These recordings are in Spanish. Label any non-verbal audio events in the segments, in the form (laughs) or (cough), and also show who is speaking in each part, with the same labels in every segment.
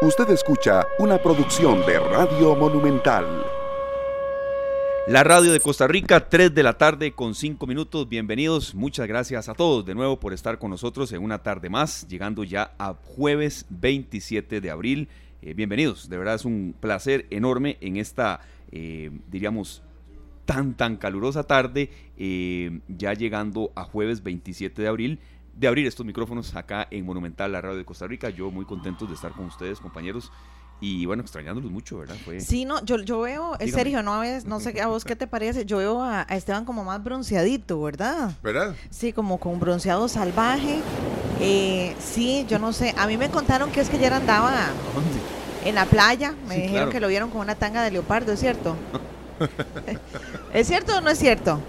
Speaker 1: Usted escucha una producción de Radio Monumental.
Speaker 2: La radio de Costa Rica, 3 de la tarde con 5 minutos. Bienvenidos. Muchas gracias a todos de nuevo por estar con nosotros en una tarde más, llegando ya a jueves 27 de abril. Eh, bienvenidos. De verdad es un placer enorme en esta, eh, diríamos, tan, tan calurosa tarde, eh, ya llegando a jueves 27 de abril de abrir estos micrófonos acá en Monumental, la radio de Costa Rica. Yo muy contento de estar con ustedes, compañeros. Y bueno, extrañándolos mucho, ¿verdad?
Speaker 3: Fue... Sí, no, yo, yo veo, Dígame. Sergio, no, no sé a vos qué te parece, yo veo a, Esteban como más bronceadito, ¿verdad?
Speaker 4: ¿Verdad?
Speaker 3: Sí, como con bronceado salvaje. Eh, sí, yo no sé, a mí me contaron que es que ayer andaba en la playa, me sí, dijeron claro. que lo vieron con una tanga de leopardo, ¿es cierto? (laughs) ¿Es cierto o no es cierto?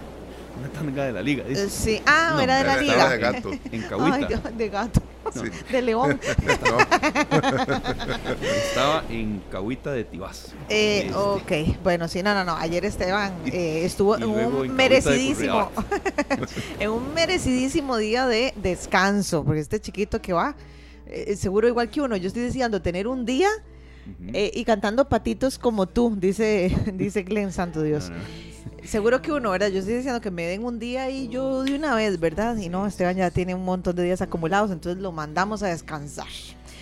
Speaker 2: Una tanga de la liga. Dice.
Speaker 3: Uh, sí, ah, no, era de la liga.
Speaker 4: de gato. (laughs)
Speaker 2: En Cahuita.
Speaker 3: Ay, Dios, de gato. Sí. (laughs) De león. (laughs)
Speaker 2: Estaba en Cahuita de Tibás.
Speaker 3: Eh. Ok, bueno, sí, no, no, no. Ayer Esteban eh, estuvo en un en merecidísimo, en un merecidísimo día de descanso, porque este chiquito que va, eh, seguro igual que uno, yo estoy deseando tener un día uh -huh. eh, y cantando patitos como tú, dice, dice Glenn Santo Dios. No, no. Seguro que uno, ¿verdad? Yo estoy diciendo que me den un día y yo de una vez, ¿verdad? Y no, Esteban ya tiene un montón de días acumulados, entonces lo mandamos a descansar.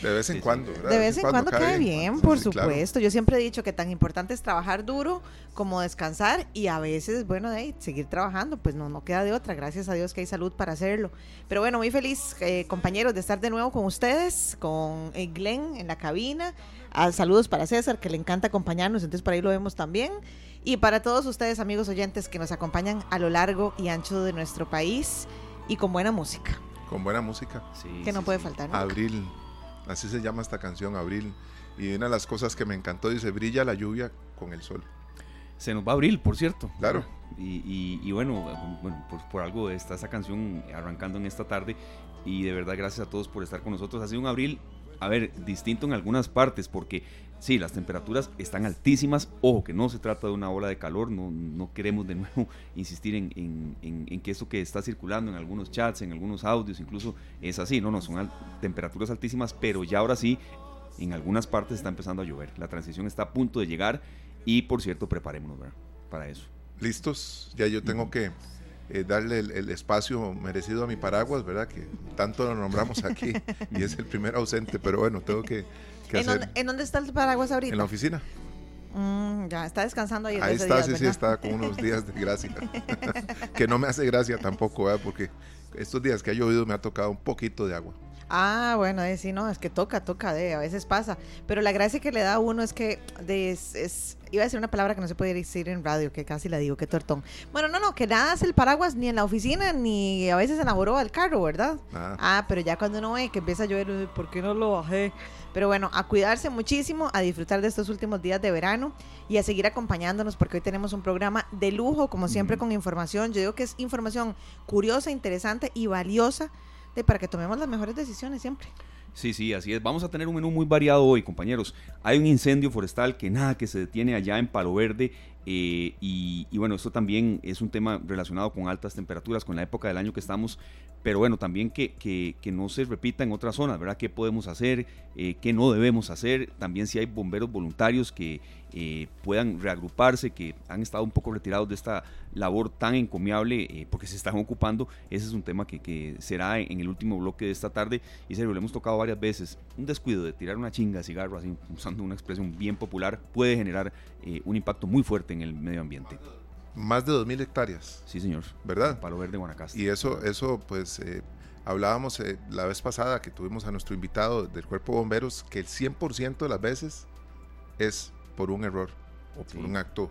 Speaker 4: De vez en cuando, ¿verdad?
Speaker 3: De vez en cuando, cuando cae bien, bien por sí, supuesto. Claro. Yo siempre he dicho que tan importante es trabajar duro como descansar y a veces, bueno, de ahí, seguir trabajando, pues no, no queda de otra. Gracias a Dios que hay salud para hacerlo. Pero bueno, muy feliz, eh, compañeros, de estar de nuevo con ustedes, con eh, Glenn en la cabina. Ah, saludos para César, que le encanta acompañarnos, entonces por ahí lo vemos también. Y para todos ustedes, amigos oyentes, que nos acompañan a lo largo y ancho de nuestro país y con buena música.
Speaker 4: Con buena música.
Speaker 3: Sí, que sí, no puede faltar.
Speaker 4: Nunca. Abril, así se llama esta canción, Abril. Y una de las cosas que me encantó dice, brilla la lluvia con el sol.
Speaker 2: Se nos va abril, por cierto.
Speaker 4: Claro.
Speaker 2: Y, y, y bueno, bueno por, por, algo está esta canción arrancando en esta tarde. Y de verdad, gracias a todos por estar con nosotros. Ha sido un abril, a ver, distinto en algunas partes, porque sí, las temperaturas están altísimas. Ojo, que no se trata de una ola de calor. No, no queremos de nuevo (laughs) insistir en, en, en, en, que esto que está circulando en algunos chats, en algunos audios, incluso es así. No, no, son al, temperaturas altísimas, pero ya ahora sí, en algunas partes está empezando a llover. La transición está a punto de llegar y, por cierto, preparémonos ¿verdad? para eso.
Speaker 4: Listos, ya yo tengo que eh, darle el, el, espacio merecido a mi paraguas, ¿verdad? Que tanto lo nombramos aquí (laughs) y es el primer ausente, pero bueno, tengo que, que
Speaker 3: ¿En, dónde, ¿En dónde está el paraguas ahorita?
Speaker 4: En la oficina.
Speaker 3: Mm, ya, está descansando ahí.
Speaker 4: Ahí está, días, sí, ¿verdad? sí, está con unos días de gracia. (laughs) que no me hace gracia tampoco, ¿verdad? Porque estos días que ha llovido me ha tocado un poquito de agua.
Speaker 3: Ah, bueno, es, sí, no, es que toca, toca, de, a veces pasa. Pero la gracia que le da a uno es que de, es, es, iba a decir una palabra que no se puede decir en radio, que casi la digo, que tortón. Bueno, no, no, que nada hace el paraguas ni en la oficina, ni a veces en la joroba del carro, ¿verdad? Ah. ah, pero ya cuando uno ve que empieza a llover, ¿por qué no lo bajé? Pero bueno, a cuidarse muchísimo, a disfrutar de estos últimos días de verano y a seguir acompañándonos porque hoy tenemos un programa de lujo, como siempre, mm. con información. Yo digo que es información curiosa, interesante y valiosa de, para que tomemos las mejores decisiones siempre.
Speaker 2: Sí, sí, así es. Vamos a tener un menú muy variado hoy, compañeros. Hay un incendio forestal que nada, que se detiene allá en Palo Verde. Eh, y, y, bueno, esto también es un tema relacionado con altas temperaturas, con la época del año que estamos, pero bueno, también que, que, que no se repita en otras zonas, ¿verdad? ¿Qué podemos hacer? Eh, ¿Qué no debemos hacer? También si hay bomberos voluntarios que eh, puedan reagruparse, que han estado un poco retirados de esta labor tan encomiable eh, porque se están ocupando. Ese es un tema que, que será en, el último bloque de esta tarde. Y serio, lo hemos tocado varias veces. Un descuido de tirar una chinga de cigarro, así usando una expresión bien popular, puede generar eh, un impacto muy fuerte en el medio ambiente.
Speaker 4: Más de 2.000 hectáreas.
Speaker 2: Sí, señor.
Speaker 4: ¿Verdad?
Speaker 2: Palo Verde, Guanacaste.
Speaker 4: Y eso, eso pues, eh, hablábamos la vez pasada que tuvimos a nuestro invitado del Cuerpo de Bomberos, que el 100% de las veces es por un error o por un acto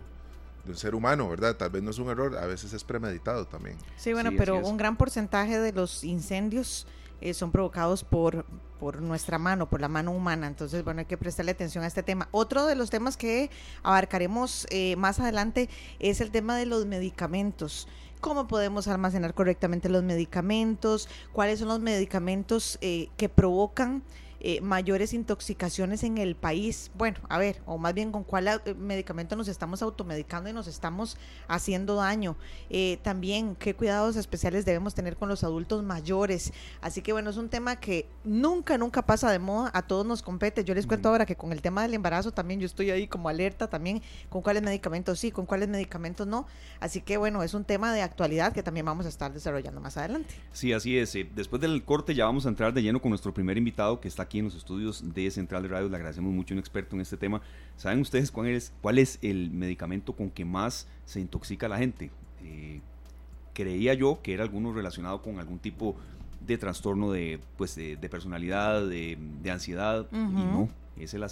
Speaker 4: de un ser humano, ¿verdad? Tal vez no es un error, a veces es premeditado también.
Speaker 3: Sí, bueno, sí, pero un gran porcentaje de los incendios eh, son provocados por, por nuestra mano, por la mano humana. Entonces, bueno, hay que prestarle atención a este tema. Otro de los temas que abarcaremos eh, más adelante es el tema de los medicamentos. ¿Cómo podemos almacenar correctamente los medicamentos? ¿Cuáles son los medicamentos eh, que provocan eh, mayores intoxicaciones en el país. Bueno, a ver, o más bien con cuál eh, medicamento nos estamos automedicando y nos estamos haciendo daño. Eh, también qué cuidados especiales debemos tener con los adultos mayores. Así que bueno, es un tema que nunca, nunca pasa de moda, a todos nos compete. Yo les cuento ahora que con el tema del embarazo también yo estoy ahí como alerta también con cuáles medicamentos sí, con cuáles medicamentos no. Así que bueno, es un tema de actualidad que también vamos a estar desarrollando más adelante.
Speaker 2: Sí, así es. Después del corte ya vamos a entrar de lleno con nuestro primer invitado que está aquí en los estudios de Central de Radio. Le agradecemos mucho un experto en este tema. ¿Saben ustedes cuál es, cuál es el medicamento con que más se intoxica la gente? Eh, creía yo que era alguno relacionado con algún tipo de trastorno de, pues, de, personalidad, de, ansiedad, y no es el,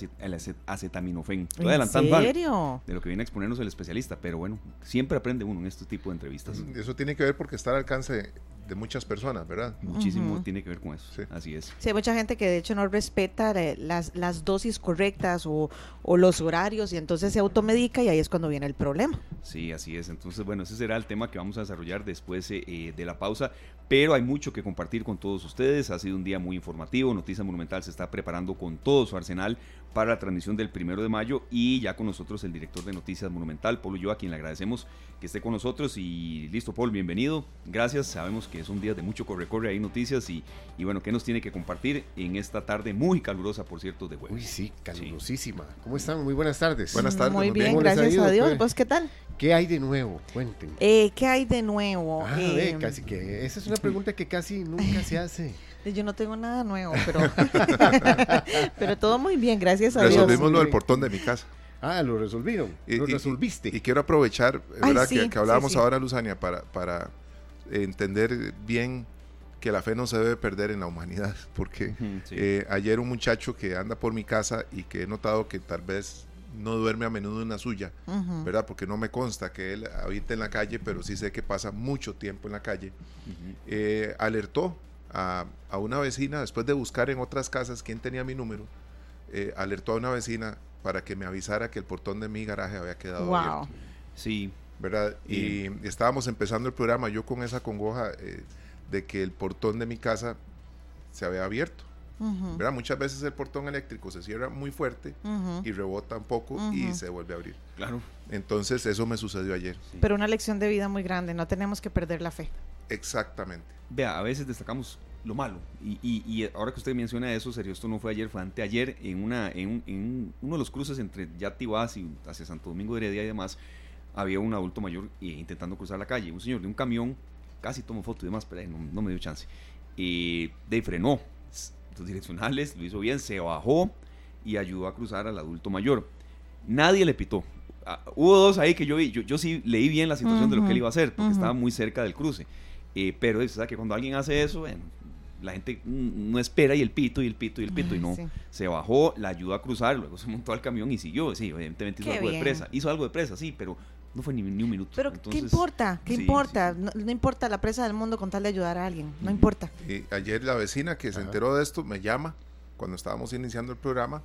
Speaker 2: acetaminofén. Estoy adelantando serio? de lo que viene a exponernos el especialista, pero bueno, siempre aprende uno en este tipo de entrevistas.
Speaker 4: Eso tiene que ver porque está al alcance de muchas personas, ¿verdad?
Speaker 2: Muchísimo tiene que ver con eso. Así es.
Speaker 3: Sí, hay mucha gente que de hecho no respeta eh, las, las dosis correctas o, o, los horarios y entonces se automedica y ahí es cuando viene el problema.
Speaker 2: Sí, así es. Entonces, bueno, ese será el tema que vamos a desarrollar después eh, eh, de la pausa, pero hay mucho que compartir con todos ustedes. Ha sido un día muy informativo. Noticia Monumental se está preparando con todo su arsenal para la transmisión del primero de mayo y ya con nosotros el director de Noticias Monumental, Polo Yo, a quien le agradecemos que esté con nosotros y listo, Paul, bienvenido. Gracias, sabemos que es un día de mucho corre-corre, hay noticias y, y bueno, ¿qué nos tiene que compartir en esta tarde muy calurosa, por cierto, de jueves?
Speaker 5: Uy, sí, calurosísima. ¿Cómo están? Muy buenas tardes.
Speaker 4: Buenas tardes.
Speaker 3: Muy bien, gracias a Dios. ¿Vos qué tal?
Speaker 5: ¿Qué hay de nuevo? Cuéntenme.
Speaker 3: Eh, ¿Qué hay de nuevo?
Speaker 5: Ah, eh, casi que esa es una pregunta que casi nunca se hace.
Speaker 3: Yo no tengo nada nuevo, pero, (laughs) pero todo muy bien, gracias a
Speaker 4: Dios. Resolvimos lo del portón de mi casa.
Speaker 5: Ah, lo resolvieron. lo resolviste.
Speaker 4: Y, quiero aprovechar, ¿verdad? que, hablábamos ahora, Luzania, para, para entender bien que la fe no se debe perder en la humanidad. (laughs) Porque eh, ayer un muchacho que anda por mi casa y que he notado que tal vez no duerme a menudo en la suya, ¿verdad? Porque no me consta que él habite en la calle, pero sí sé que pasa mucho tiempo en la calle. Eh, alertó a, una vecina, después de buscar en otras casas quién tenía mi número, eh, alertó a una vecina para que me avisara que el portón de mi garaje había quedado abierto.
Speaker 2: Sí.
Speaker 4: ¿Verdad? Y, estábamos empezando el programa, yo con esa congoja eh, de que el portón de mi casa se había abierto. ¿verdad? Muchas veces el portón eléctrico se cierra muy fuerte y rebota un poco y se vuelve a abrir.
Speaker 2: Claro.
Speaker 4: Entonces eso me sucedió ayer.
Speaker 3: Pero una lección de vida muy grande, no tenemos que perder la fe.
Speaker 4: Exactamente.
Speaker 2: Vea, a veces destacamos lo malo. Y, y, ahora que usted menciona eso, serio, esto no fue ayer, fue anteayer, en, una, en, en uno de los cruces entre Yativás y hacia Santo Domingo de Heredia y demás, había un adulto mayor eh, intentando cruzar la calle. Un señor de un camión, casi tomó foto y demás, pero no, me dio chance. Y de frenó, los direccionales, lo hizo bien, se bajó y ayudó a cruzar al adulto mayor. Nadie le pitó. Ah, hubo dos ahí que yo vi, yo, yo sí leí bien la situación de lo que él iba a hacer, porque estaba muy cerca del cruce. Eh, pero es que cuando alguien hace eso, bueno, la gente no espera y el pito y el pito y el pito y no. (laughs) Se bajó, la ayudó a cruzar, luego se montó al camión y siguió. Sí, evidentemente hizo algo de presa. Hizo algo de presa, sí, pero no fue ni, un minuto.
Speaker 3: Pero ¿qué importa? ¿Qué importa? No, importa la presa del mundo con tal de ayudar a alguien. No importa.
Speaker 4: Y ayer la vecina que se enteró de esto me llama cuando estábamos iniciando el programa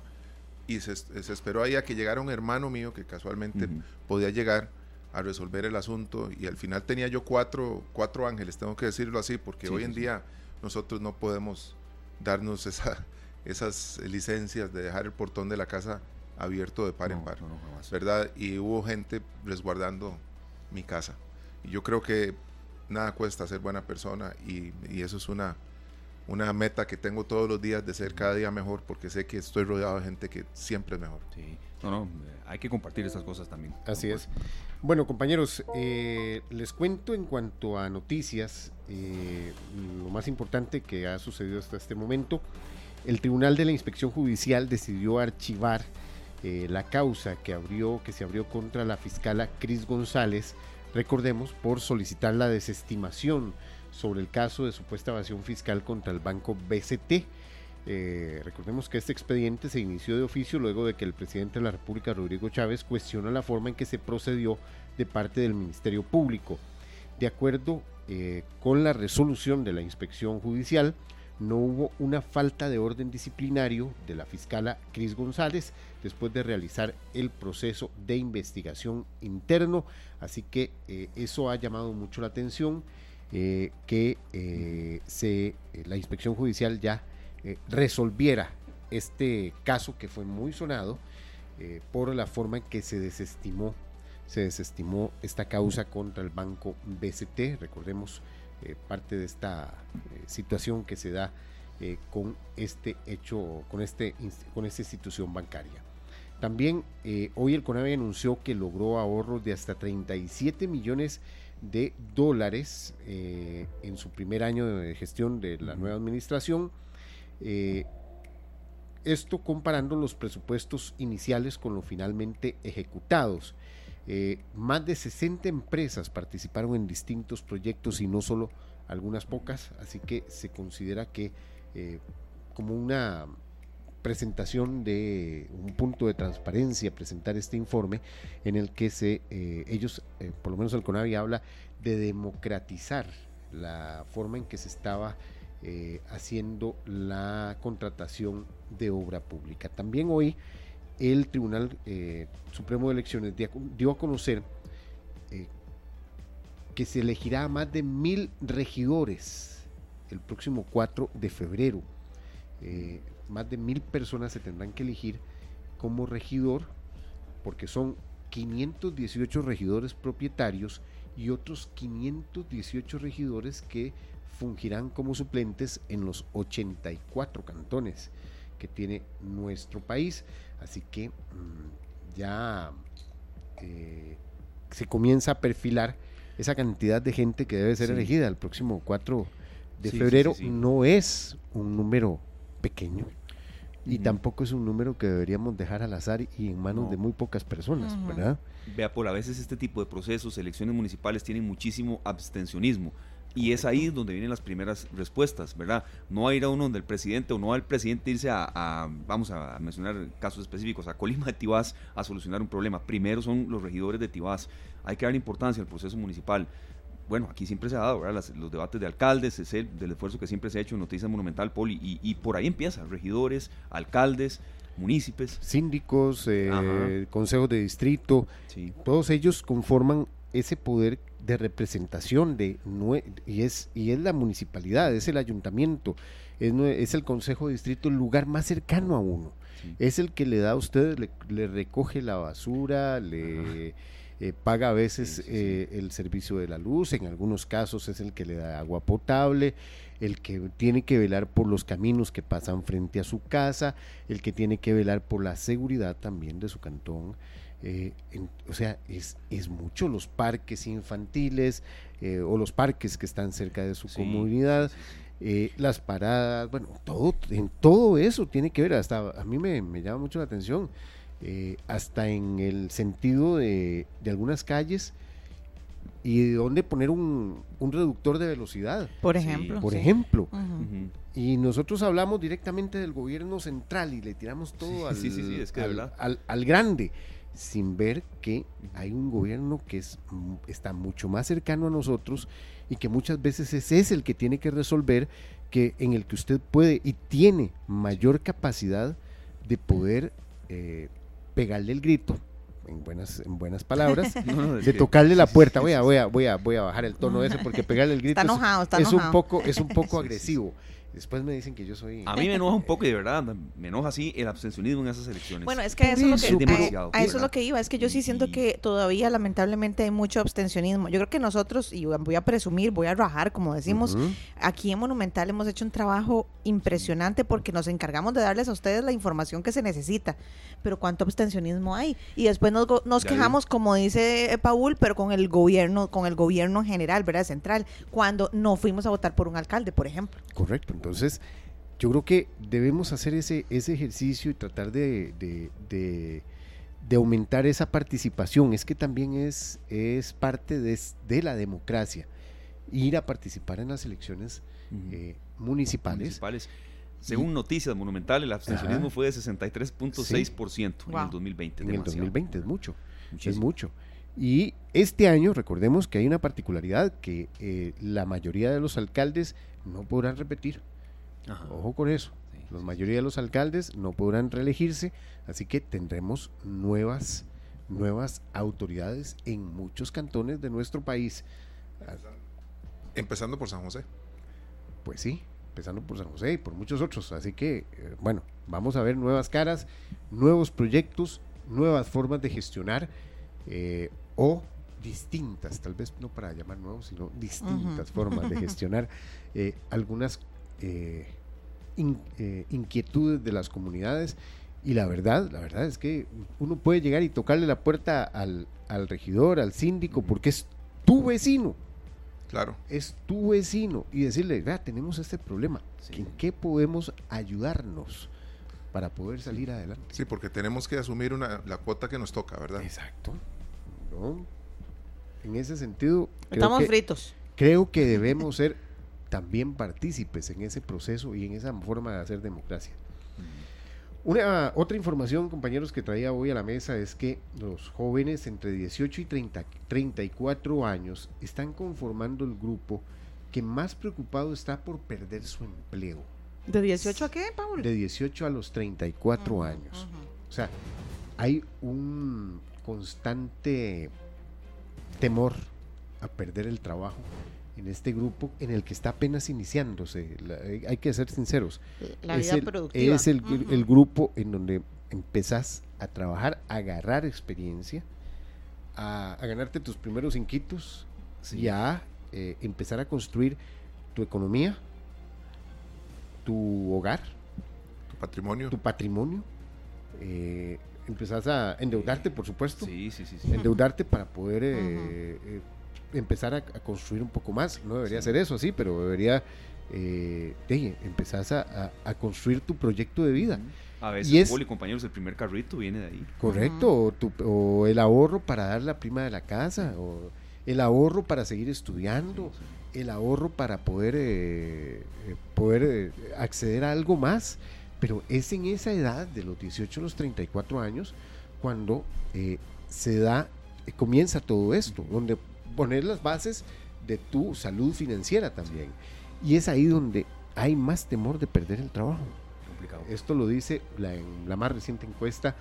Speaker 4: y se, esperó ahí a que llegara un hermano mío que casualmente podía llegar a resolver el asunto y al final tenía yo cuatro, cuatro ángeles, tengo que decirlo así, porque hoy en día nosotros no podemos darnos esa, esas licencias de dejar el portón de la casa abierto de par en par, ¿verdad? Y hubo gente resguardando mi casa. Y yo creo que nada cuesta ser buena persona y, y, eso es una, una meta que tengo todos los días de ser cada día mejor porque sé que estoy rodeado de gente que siempre es mejor.
Speaker 2: Sí, no, no, hay que compartir estas cosas también.
Speaker 5: Así es. Bueno, compañeros, eh, les cuento en cuanto a noticias, eh, lo más importante que ha sucedido hasta este momento. El Tribunal de la Inspección Judicial decidió archivar eh, la causa que, abrió, que se abrió contra la fiscala Cris González, recordemos, por solicitar la desestimación sobre el caso de supuesta evasión fiscal contra el banco BCT. Eh, recordemos que este expediente se inició de oficio luego de que el presidente de la República, Rodrigo Chávez, cuestiona la forma en que se procedió de parte del Ministerio Público. De acuerdo eh, con la resolución de la inspección judicial, no hubo una falta de orden disciplinario de la fiscala Cris González después de realizar el proceso de investigación interno, así que eh, eso ha llamado mucho la atención que se, la inspección judicial ya eh, resolviera este caso que fue muy sonado eh, por la forma en que se desestimó, se desestimó esta causa contra el banco BCT. Recordemos eh, parte de esta situación que se da con este hecho, con, este, con esta institución bancaria. También hoy el CONAVI anunció que logró ahorros de hasta 37 millones de dólares en su primer año de gestión de la nueva administración eh, esto comparando los presupuestos iniciales con los finalmente ejecutados. Eh, más de 60 empresas participaron en distintos proyectos y no solo algunas pocas, así que se considera que eh, como una presentación de un punto de transparencia, presentar este informe en el que se, ellos, por lo menos el CONAVI habla de democratizar la forma en que se estaba eh, haciendo la contratación de obra pública. También hoy el Tribunal eh, Supremo de Elecciones dio a conocer eh, que se elegirá a más de mil regidores el próximo 4 de febrero. más de mil personas se tendrán que elegir como regidor porque son 518 regidores propietarios y otros 518 regidores que fungirán como suplentes en los 84 cantones que tiene nuestro país. Así que mm, ya eh, se comienza a perfilar esa cantidad de gente que debe ser elegida el próximo 4 de febrero. no es un número pequeño. Y tampoco es un número que deberíamos dejar al azar y en manos de muy pocas personas, ¿verdad?
Speaker 2: Vea, por a veces este tipo de procesos, elecciones municipales, tienen muchísimo abstencionismo. Y es ahí donde vienen las primeras respuestas, ¿verdad? No a ir a uno donde el presidente o no al presidente irse a, vamos a mencionar casos específicos, a Colima de Tibás a solucionar un problema. Primero son los regidores de Tibás. Hay que dar importancia al proceso municipal. Bueno, aquí siempre se ha dado, ¿verdad? los debates de alcaldes, es el, del esfuerzo que siempre se ha hecho en Noticias Monumental, Poli, y, por ahí empieza, regidores, alcaldes, municipios.
Speaker 5: Síndicos, eh, consejos de distrito, todos ellos conforman ese poder de representación de y es y es la municipalidad, es el ayuntamiento, es, es el consejo de distrito el lugar más cercano a uno. Es el que le da a usted, le, recoge la basura, le eh, paga a veces eh, el servicio de la luz, en algunos casos es el que le da agua potable, el que tiene que velar por los caminos que pasan frente a su casa, el que tiene que velar por la seguridad también de su cantón. Eh, o sea, es, es, mucho los parques infantiles eh, o los parques que están cerca de su comunidad, eh, las paradas, bueno, todo, en todo eso tiene que ver, hasta a mí me, llama mucho la atención, hasta en el sentido de, algunas calles y de dónde poner un, reductor de velocidad.
Speaker 3: Por ejemplo.
Speaker 5: Por ejemplo. Y nosotros hablamos directamente del gobierno central y le tiramos todo (laughs) al, al, grande sin ver que hay un gobierno que es, mm, está mucho más cercano a nosotros y que muchas veces ese es el que tiene que resolver, que en el que usted puede y tiene mayor capacidad de poder eh, pegarle el grito, en buenas, en buenas palabras, (laughs) de tocarle la puerta. Voy a, voy a, voy a, voy a bajar el tono ese porque pegarle el grito es, un poco, es un (laughs) poco agresivo. Después me dicen que yo soy.
Speaker 2: A mí me enoja un poco, de verdad. Me enoja así el abstencionismo en esas elecciones.
Speaker 3: Bueno, es que eso, es lo que, a, eso es lo que iba. Es que yo sí siento que todavía, lamentablemente, hay mucho abstencionismo. Yo creo que nosotros, y voy a presumir, voy a rajar, como decimos, aquí en Monumental hemos hecho un trabajo impresionante porque nos encargamos de darles a ustedes la información que se necesita. Pero ¿cuánto abstencionismo hay? Y después nos, nos quejamos, como dice Paul, pero con el gobierno, con el gobierno en general, ¿verdad? Central, cuando no fuimos a votar por un alcalde, por ejemplo.
Speaker 5: Correcto. Entonces, yo creo que debemos hacer ese, ese ejercicio y tratar de, aumentar esa participación. Es que también es, es parte de, la democracia ir a participar en las elecciones eh, municipales.
Speaker 2: Según noticias monumentales, el abstencionismo fue de 63.6% en el 2020.
Speaker 5: En el 2020 es mucho, es mucho. Y este año, recordemos que hay una particularidad, que eh, la mayoría de los alcaldes no podrán repetir. Ojo con eso. la mayoría de los alcaldes no podrán reelegirse, así que tendremos nuevas, nuevas autoridades en muchos cantones de nuestro país.
Speaker 4: Empezando por San José.
Speaker 5: Pues sí. empezando por San José y por muchos otros. Así que, eh, bueno, vamos a ver nuevas caras, nuevos proyectos, nuevas formas de gestionar eh, o distintas, tal vez no para llamar nuevos, sino distintas formas de (laughs) gestionar eh, algunas inquietudes de las comunidades. Y la verdad, la verdad es que uno puede llegar y tocarle la puerta al, al regidor, al síndico, porque es tu vecino.
Speaker 4: Claro.
Speaker 5: Es tu vecino y decirle, vea, tenemos este problema. ¿En qué podemos ayudarnos para poder salir adelante?
Speaker 4: Sí, porque tenemos que asumir una, la cuota que nos toca, ¿verdad?
Speaker 5: Exacto. En ese sentido.
Speaker 3: Estamos fritos.
Speaker 5: Creo que debemos ser (laughs) también partícipes en ese proceso y en esa forma de hacer democracia. Una, otra información, compañeros, que traía hoy a la mesa es que los jóvenes entre 18 y 30, 34 años están conformando el grupo que más preocupado está por perder su empleo.
Speaker 3: ¿De 18 a qué, Paul?
Speaker 5: De 18 a los 34 años. O sea, hay un constante temor a perder el trabajo en este grupo en el que está apenas iniciándose. hay que ser sinceros.
Speaker 3: La vida es productiva.
Speaker 5: Es el, grupo en donde empezás a trabajar, a agarrar experiencia, a, ganarte tus primeros inquitos y a eh, empezar a construir tu economía, tu hogar,
Speaker 4: tu patrimonio.
Speaker 5: Tu patrimonio. Eh, empezás a endeudarte, por supuesto.
Speaker 2: Sí, sí, sí.
Speaker 5: Endeudarte para poder eh, empezar a, construir un poco más. No debería ser eso, sí, pero debería eh, empezar a, construir tu proyecto de vida.
Speaker 2: A veces, y compañeros, el primer carrito viene de ahí.
Speaker 5: Correcto, o, el ahorro para dar la prima de la casa, o el ahorro para seguir estudiando, el ahorro para poder, eh, eh, poder eh, acceder a algo más. Pero es en esa edad, de los 18 a los 34 años, cuando se da, comienza todo esto, donde poner las bases de tu salud financiera también. Y es ahí donde hay más temor de perder el trabajo. Esto lo dice la, en la más reciente encuesta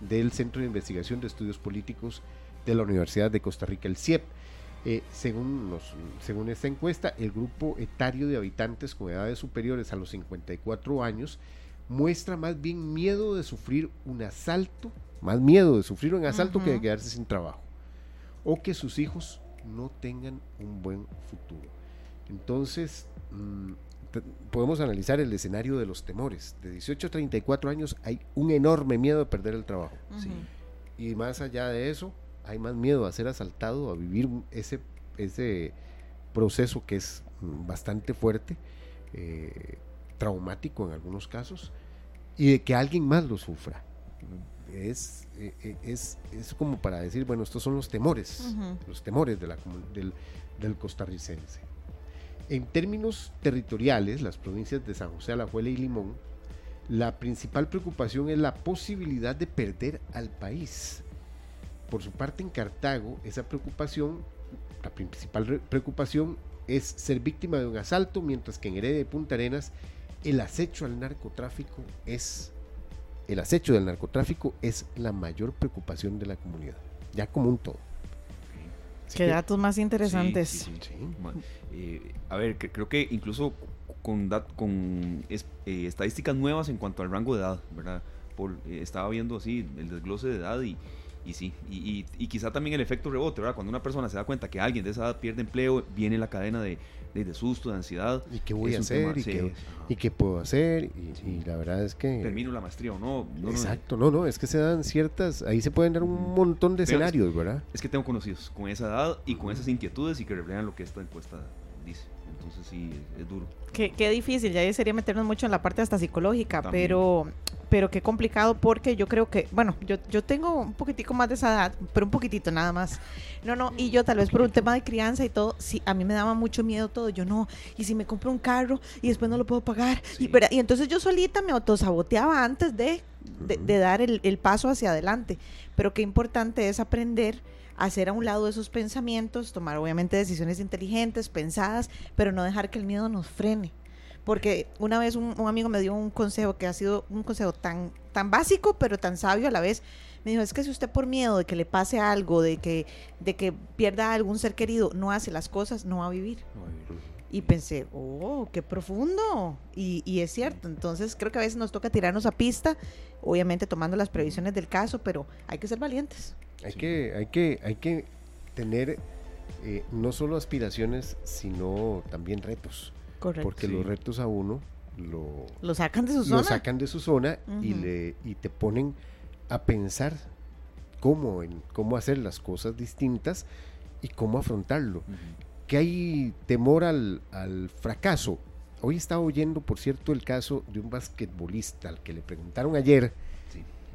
Speaker 5: del Centro de Investigación de Estudios Políticos de la Universidad de Costa Rica, el CIEP. Eh, según, los, según esta encuesta, el grupo etario de habitantes con edades superiores a los 54 años muestra más bien miedo de sufrir un asalto, más miedo de sufrir un asalto que de quedarse sin trabajo, o que sus hijos no tengan un buen futuro. Entonces, mm, podemos analizar el escenario de los temores. De 18 a 34 años hay un enorme miedo de perder el trabajo. Y más allá de eso, hay más miedo a ser asaltado, a vivir ese, ese proceso que es mm, bastante fuerte, eh, traumático en algunos casos, y de que alguien más lo sufra es, eh, eh, es, es, como para decir, bueno, estos son los temores, los temores de la, del, del, costarricense. En términos territoriales, las provincias de San José, Alajuela y Limón, la principal preocupación es la posibilidad de perder al país. Por su parte, en Cartago, esa preocupación, la principal preocupación es ser víctima de un asalto, mientras que en Heredia y Punta Arenas, el acecho al narcotráfico es el acecho del narcotráfico es la mayor preocupación de la comunidad, ya como un todo.
Speaker 3: Qué datos más interesantes.
Speaker 2: Eh, a ver, creo que incluso con, con eh, estadísticas nuevas en cuanto al rango de edad, ¿verdad? Por, eh, estaba viendo así el desglose de edad y, y sí, y, y, quizá también el efecto rebote, ¿verdad? Cuando una persona se da cuenta que alguien de esa edad pierde empleo, viene la cadena de, de, susto, de ansiedad.
Speaker 5: ¿Y qué voy a hacer? ¿Y, qué, puedo hacer? Y, la verdad es que...
Speaker 2: Termino la maestría o no.
Speaker 5: Exacto, no, no, es que se dan ciertas... Ahí se pueden dar un montón de escenarios, ¿verdad?
Speaker 2: Es que tengo conocidos con esa edad y con esas inquietudes y que reflejan lo que esta encuesta dice. Entonces sí, es duro.
Speaker 3: Qué, qué difícil, ya sería meternos mucho en la parte hasta psicológica, pero pero qué complicado porque yo creo que, bueno, yo, yo tengo un poquitico más de esa edad, pero un poquitito nada más. No, no, y yo tal vez por un tema de crianza y todo, sí, a mí me daba mucho miedo todo, yo no, y si me compro un carro y después no lo puedo pagar, y, y entonces yo solita me autosaboteaba antes de, de, dar el, el paso hacia adelante, pero qué importante es aprender hacer a un lado esos pensamientos, tomar obviamente decisiones inteligentes, pensadas, pero no dejar que el miedo nos frene porque una vez un, amigo me dio un consejo que ha sido un consejo tan, tan básico, pero tan sabio a la vez. Me dijo, es que si usted por miedo de que le pase algo, de que, de que pierda algún ser querido, no hace las cosas, no va a vivir. Y pensé, oh, qué profundo. Y, y es cierto, entonces creo que a veces nos toca tirarnos a pista, obviamente tomando las previsiones del caso, pero hay que ser valientes.
Speaker 5: Hay, que, hay, que, hay que tener eh, no solo aspiraciones, sino también retos.
Speaker 3: Correcto.
Speaker 5: Porque
Speaker 2: Sí.
Speaker 5: los retos a uno lo,
Speaker 3: Lo sacan de su
Speaker 5: lo
Speaker 3: zona.
Speaker 5: sacan de su zona y, le, y te ponen a pensar cómo, en, cómo hacer las cosas distintas y cómo afrontarlo. Que hay temor al, al fracaso. Hoy estaba oyendo, por cierto, el caso de un basquetbolista al que le preguntaron ayer.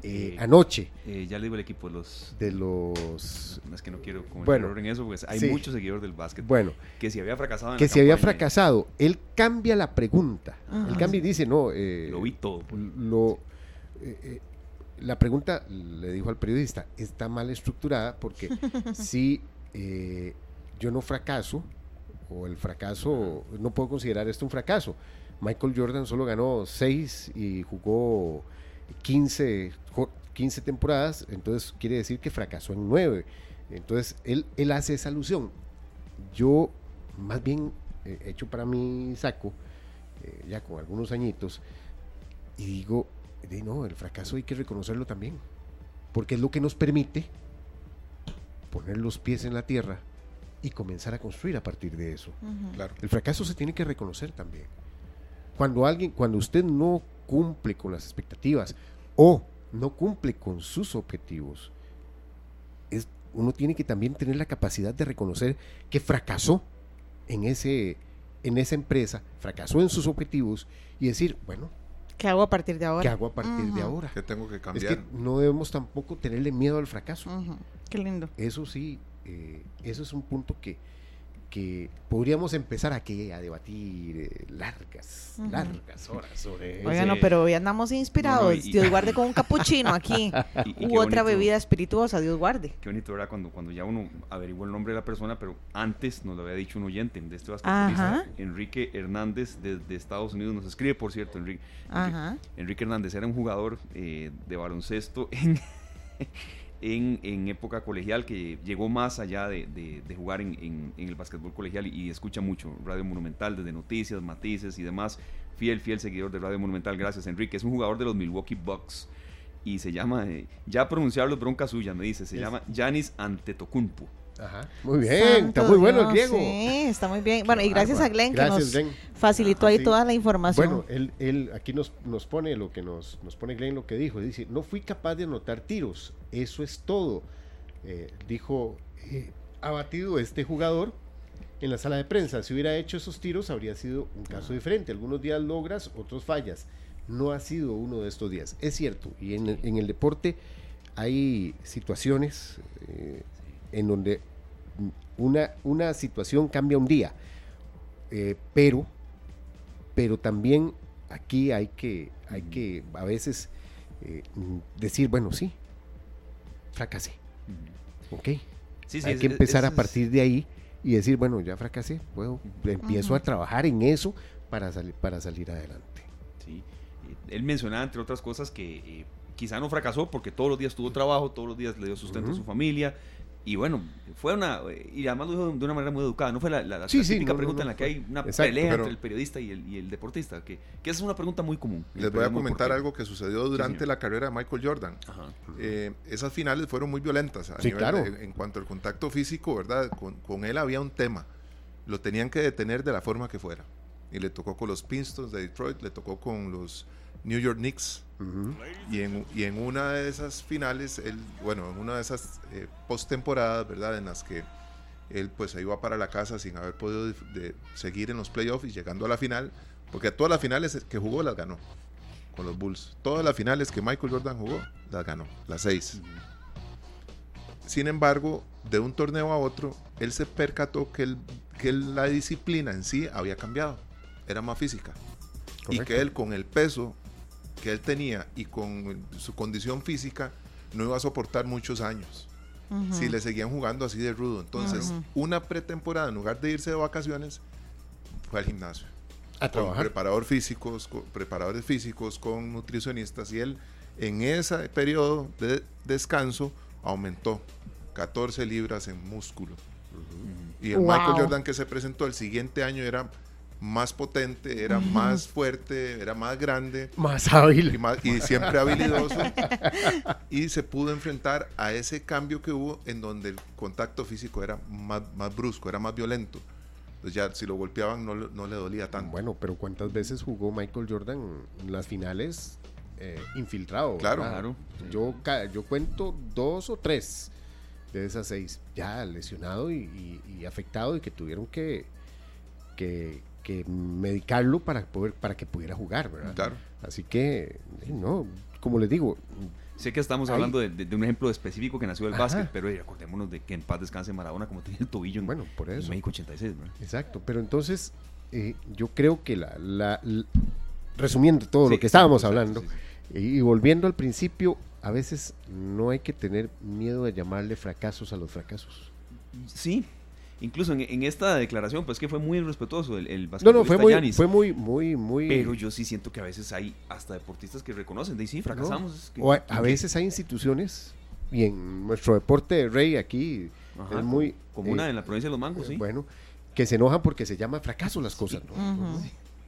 Speaker 5: Eh, anoche,
Speaker 2: eh, ya le digo el equipo, los...
Speaker 5: de los...
Speaker 2: Es que no quiero
Speaker 5: Bueno,
Speaker 2: en eso, porque hay
Speaker 5: sí.
Speaker 2: muchos seguidores del básquet
Speaker 5: Bueno,
Speaker 2: que si había fracasado en
Speaker 5: que
Speaker 2: la
Speaker 5: si había fracasado, él cambia la pregunta. Él
Speaker 3: Ajá.
Speaker 5: cambia y dice, no, eh,
Speaker 2: Lo vi todo. pues.
Speaker 5: lo, eh, eh, la pregunta le dijo al periodista, está mal estructurada porque (laughs) si yo no fracaso, o el fracaso, no puedo considerar esto un fracaso. Michael Jordan solo ganó 6 y jugó 15, jo- 15 temporadas, entonces quiere decir que fracasó en 9. Entonces él, él hace esa alusión. Yo, más bien, eh, hecho para mi saco, eh, ya con algunos añitos, y digo, de, no, el fracaso hay que reconocerlo también, porque es lo que nos permite poner los pies en la tierra y comenzar a construir a partir de eso.
Speaker 4: Claro.
Speaker 5: El fracaso se tiene que reconocer también. Cuando alguien, cuando usted no cumple con las expectativas o no cumple con sus objetivos, es, uno tiene que también tener la capacidad de reconocer que fracasó en ese en esa empresa, fracasó en sus objetivos y decir, bueno,
Speaker 3: ¿Qué hago a partir de ahora?
Speaker 5: ¿qué hago a partir de
Speaker 3: Ujú.
Speaker 5: ahora?
Speaker 4: ¿Qué tengo que
Speaker 5: Es
Speaker 4: cambiar?
Speaker 5: que no debemos tampoco tenerle miedo al fracaso.
Speaker 3: Ujú. Qué lindo.
Speaker 5: Eso sí, eh, eso es un punto que, que podríamos empezar aquí a debatir eh, largas, largas horas sobre
Speaker 3: Oigan, no,
Speaker 2: ese-
Speaker 3: pero hoy andamos inspirados.
Speaker 2: No, no, y-
Speaker 3: Dios guarde con un capuchino aquí. (laughs)
Speaker 2: Y-
Speaker 3: U otra
Speaker 2: bonito-
Speaker 3: bebida espirituosa, Dios guarde.
Speaker 2: Qué bonito era cuando, cuando ya uno averiguó el nombre de la persona, pero antes nos lo había dicho un oyente de este. Enrique Hernández desde Estados Unidos. Nos escribe, por cierto, Enrique.
Speaker 3: Ajá.
Speaker 2: Enrique Hernández era un jugador eh, de baloncesto en, en, en época colegial que llegó más allá de, de- de jugar en, en- en el básquetbol colegial y, y escucha mucho Radio Monumental desde noticias, matices y demás. Fiel, fiel seguidor de Radio Monumental. Gracias, Enrique. Es un jugador de los Milwaukee Bucks y se llama, eh, ya pronunciar los broncas suyas, me dice, se
Speaker 5: Es-
Speaker 2: llama Yanis Antetokounmpo.
Speaker 5: Ajá. Muy bien,
Speaker 3: Santo
Speaker 5: está muy bueno el griego.
Speaker 3: Sí, está muy bien. Bueno, y gracias
Speaker 5: bárbaro.
Speaker 3: a Glenn que
Speaker 5: Gracias,
Speaker 3: nos
Speaker 5: Glenn.
Speaker 3: facilitó
Speaker 5: Ajá,
Speaker 3: ahí
Speaker 5: sí.
Speaker 3: toda la información.
Speaker 5: Bueno, él, él aquí nos, nos pone lo que nos, nos pone Glenn lo que dijo. Dice, no fui capaz de anotar tiros. Eso es todo. Eh, dijo, eh, abatido este jugador en la sala de prensa. Si hubiera hecho esos tiros habría sido un caso diferente. Algunos días logras, otros fallas. No ha sido uno de estos días. Es cierto. Y en, en el deporte hay situaciones eh, en donde una, una situación cambia un día. Eh, pero pero también aquí hay que, hay que a veces eh, decir, bueno, sí, fracasé, ¿ok?
Speaker 2: Sí, sí,
Speaker 5: hay
Speaker 2: es-
Speaker 5: que
Speaker 2: es-
Speaker 5: empezar a partir de ahí y decir, bueno, ya fracasé, puedo, empiezo a trabajar en eso para, salir para salir adelante.
Speaker 2: Sí. Él mencionaba, entre otras cosas, que eh, quizá no fracasó porque todos los días tuvo trabajo, todos los días le dio sustento a su familia. Y bueno, fue una. eh, Y además lo dijo de una manera muy educada. No fue la, la- la
Speaker 5: Sí, sí,
Speaker 2: típica
Speaker 5: no, no,
Speaker 2: pregunta
Speaker 5: no,
Speaker 2: en la que
Speaker 5: fue-
Speaker 2: hay una
Speaker 5: exacto,
Speaker 2: pelea
Speaker 4: pero-
Speaker 2: entre el periodista y el, y el deportista. Que, que esa es una pregunta muy común.
Speaker 4: Les voy a comentar algo que sucedió durante la carrera de Michael Jordan.
Speaker 2: Ajá.
Speaker 4: Eh, esas finales fueron muy violentas. a
Speaker 5: Sí,
Speaker 4: nivel
Speaker 5: claro.
Speaker 4: de- en cuanto al contacto físico, ¿verdad? Con, con él había un tema. Lo tenían que detener de la forma que fuera. Y le tocó con los Pistons de Detroit, le tocó con los New York Knicks. Y en, y en una de esas finales, él, bueno, en una de esas eh, postemporadas, ¿verdad? En las que él pues se iba para la casa sin haber podido de seguir en los playoffs y llegando a la final, porque todas las finales que jugó las ganó con los Bulls. Todas las finales que Michael Jordan jugó, las ganó, las seis. Sin embargo, de un torneo a otro, él se percató que, el- que la disciplina en sí había cambiado, era más física. Y que él con el peso que él tenía y con su condición física no iba a soportar muchos años si le seguían jugando así de rudo. Entonces, una pretemporada, en lugar de irse de vacaciones, fue al gimnasio.
Speaker 5: A
Speaker 4: Con
Speaker 5: trabajar.
Speaker 4: preparador físicos, con preparadores físicos, con nutricionistas. Y él, en ese periodo de descanso, aumentó 14 libras en músculo. Y el
Speaker 3: Wow.
Speaker 4: Michael Jordan que se presentó el siguiente año era más potente, era más fuerte, era más grande
Speaker 5: Más hábil.
Speaker 4: y, más- y siempre (laughs) habilidoso. y se pudo enfrentar a ese cambio que hubo en donde el contacto físico era más, más brusco, era más violento. Entonces ya si lo golpeaban no, le- no le dolía tanto.
Speaker 5: Bueno, pero ¿cuántas veces jugó Michael Jordan en las finales eh, infiltrado?
Speaker 4: Claro.
Speaker 5: ¿verdad?
Speaker 2: Claro.
Speaker 5: Yo, yo cuento dos o tres de esas seis ya lesionado y, y- y afectado y que tuvieron que, que, que medicarlo para, poder, para que pudiera jugar, ¿verdad?
Speaker 4: Claro.
Speaker 5: Así que, no, como les digo,
Speaker 2: Sé que estamos hablando de, de- de un ejemplo específico que nació del
Speaker 5: Ajá.
Speaker 2: básquet, pero acordémonos de que en paz descanse Maradona como tenía el tobillo en,
Speaker 5: bueno, por
Speaker 2: en
Speaker 5: eso.
Speaker 2: México 86, ¿verdad?
Speaker 5: Exacto, pero entonces eh, yo creo que la, la- resumiendo todo
Speaker 2: Sí,
Speaker 5: lo que estábamos
Speaker 2: exacto,
Speaker 5: hablando
Speaker 2: sí, sí.
Speaker 5: y, y volviendo al principio, a veces no hay que tener miedo de llamarle fracasos a los fracasos.
Speaker 2: Sí, incluso en, en esta declaración, pues que fue muy respetuoso el, el
Speaker 5: No, no, fue muy,
Speaker 2: Giannis,
Speaker 5: fue muy, muy, muy.
Speaker 2: Pero yo sí siento que a veces hay hasta deportistas que reconocen, de ahí sí, fracasamos. es que-
Speaker 5: o a, a veces hay instituciones y en nuestro deporte de rey aquí
Speaker 2: Ajá,
Speaker 5: es muy
Speaker 2: Como
Speaker 5: eh,
Speaker 2: una en la provincia de los mangos, sí.
Speaker 5: bueno que se enojan porque se llama fracaso las cosas, ¿no?
Speaker 3: Ujú.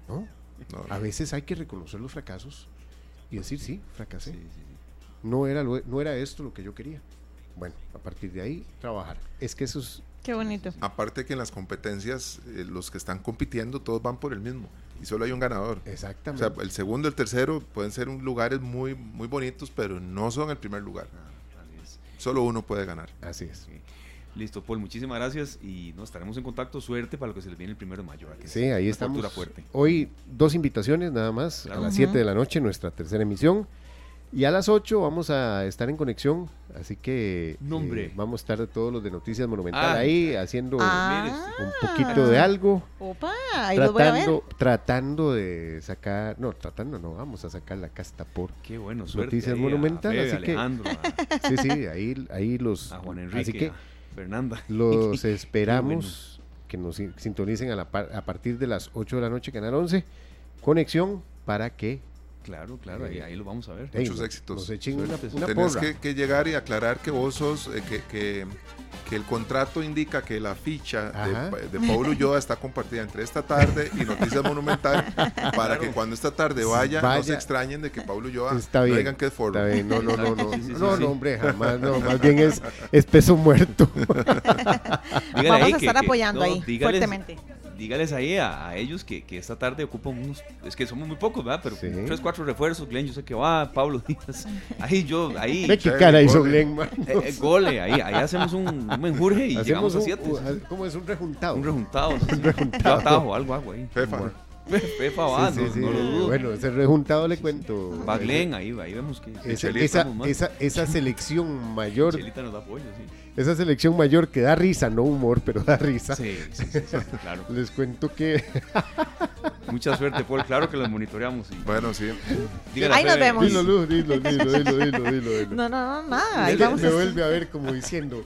Speaker 5: ¿No?
Speaker 4: No,
Speaker 5: A veces hay que reconocer los fracasos y decir sí, fracasé.
Speaker 2: Sí, sí, sí.
Speaker 5: no era, lo- no era esto lo que yo quería. Bueno, a partir de ahí, trabajar. Es que eso es...
Speaker 3: Qué bonito.
Speaker 4: Aparte que en las competencias eh, los que están compitiendo todos van por el mismo y solo hay un ganador. O
Speaker 5: Exactamente.
Speaker 4: sea, el segundo, el tercero pueden ser un- lugares muy, muy bonitos, pero no son el primer lugar.
Speaker 2: Ah, así es.
Speaker 4: Solo uno puede ganar.
Speaker 5: Así es.
Speaker 2: Listo, Paul, muchísimas gracias y nos estaremos en contacto. Suerte para lo que se les viene el primero de mayo.
Speaker 5: Sí, ahí estamos.
Speaker 2: fuerte.
Speaker 5: Hoy dos invitaciones nada más,
Speaker 2: Claro.
Speaker 5: a las
Speaker 3: Ujú.
Speaker 5: 7 de la noche, nuestra tercera emisión. Y a las 8 vamos a estar en conexión, así que
Speaker 2: Nombre.
Speaker 5: eh, vamos a estar todos los de Noticias Monumental
Speaker 2: Ah.
Speaker 5: ahí haciendo
Speaker 3: Ah.
Speaker 5: un poquito de algo,
Speaker 3: Opa, ahí los voy a ver.
Speaker 5: tratando, tratando de sacar, no, tratando no, vamos a sacar la casta por.
Speaker 2: Qué bueno, suerte.
Speaker 5: Noticias
Speaker 2: a
Speaker 5: Monumental, así que-
Speaker 2: a, (laughs)
Speaker 5: Sí, sí, ahí, ahí los...
Speaker 2: a Juan Enrique,
Speaker 5: así que
Speaker 2: a Fernanda.
Speaker 5: Los (laughs) esperamos que nos sin- sintonicen a, la par- a partir de las 8 de la noche, Canal 11. Conexión para que
Speaker 2: Claro, claro, ahí, ahí lo vamos a ver.
Speaker 5: hey,
Speaker 4: Muchos éxitos.
Speaker 5: nos echen una,
Speaker 4: Tenés
Speaker 5: porra.
Speaker 4: que, que llegar y aclarar que vos sos, eh, que, que, que el contrato indica que la ficha de, de Paulo Ulloa está compartida entre esta tarde y Noticias Monumental (laughs) para que cuando esta tarde vaya, no se extrañen de que Paulo Ulloa
Speaker 5: Está
Speaker 4: no
Speaker 5: bien.
Speaker 4: digan que es.
Speaker 5: Está bien, no, no, no, no, (laughs)
Speaker 2: Sí, sí, sí,
Speaker 5: no,
Speaker 2: sí.
Speaker 5: no, hombre, jamás, no, más bien es, es peso muerto. (laughs)
Speaker 2: Dígale
Speaker 3: Vamos
Speaker 2: ahí
Speaker 3: a estar
Speaker 2: que-
Speaker 3: apoyando
Speaker 2: no,
Speaker 3: ahí,
Speaker 2: dígales-
Speaker 3: fuertemente.
Speaker 2: Dígales ahí a, a ellos que, que esta tarde ocupan unos. Es que somos muy pocos, ¿verdad? Pero
Speaker 5: Sí.
Speaker 2: tres, cuatro refuerzos. Glenn, yo sé que va. Pablo Díaz. (laughs) Ahí yo, ahí.
Speaker 5: Qué cara hizo
Speaker 4: gole.
Speaker 5: Glenn, man.
Speaker 2: eh, eh, gole, ahí, ahí hacemos un, un menjurje y llegamos
Speaker 5: Hacemos
Speaker 2: a
Speaker 5: un,
Speaker 2: siete.
Speaker 5: un- ¿cómo es? Un rejuntado.
Speaker 2: Un rejuntado. no sé. Yo atajo, algo hago ahí.
Speaker 4: Fefa.
Speaker 2: Fefa va,
Speaker 5: Sí, sí,
Speaker 2: no,
Speaker 5: sí.
Speaker 2: no lo dudo.
Speaker 5: Bueno, ese rejuntado le cuento.
Speaker 2: Va Glenn, ahí, ahí vemos que.
Speaker 5: Esa, esa, esa, esa selección mayor,
Speaker 2: Chelita nos da apoyo, sí.
Speaker 5: Esa selección mayor que da risa, no humor, pero da risa.
Speaker 2: Sí, sí, sí, sí, claro. (laughs)
Speaker 5: Les cuento que (laughs)
Speaker 2: Mucha suerte, Paul. Claro que los monitoreamos. y-
Speaker 4: Bueno, sí.
Speaker 2: dígale
Speaker 3: Ahí nos
Speaker 2: Fede.
Speaker 3: vemos.
Speaker 5: Dilo, Luz, dilo, dilo, dilo, dilo, dilo, dilo.
Speaker 3: No, no, no, nada. Ahí
Speaker 5: me,
Speaker 3: vamos
Speaker 5: me
Speaker 3: a...
Speaker 5: vuelve a ver como diciendo,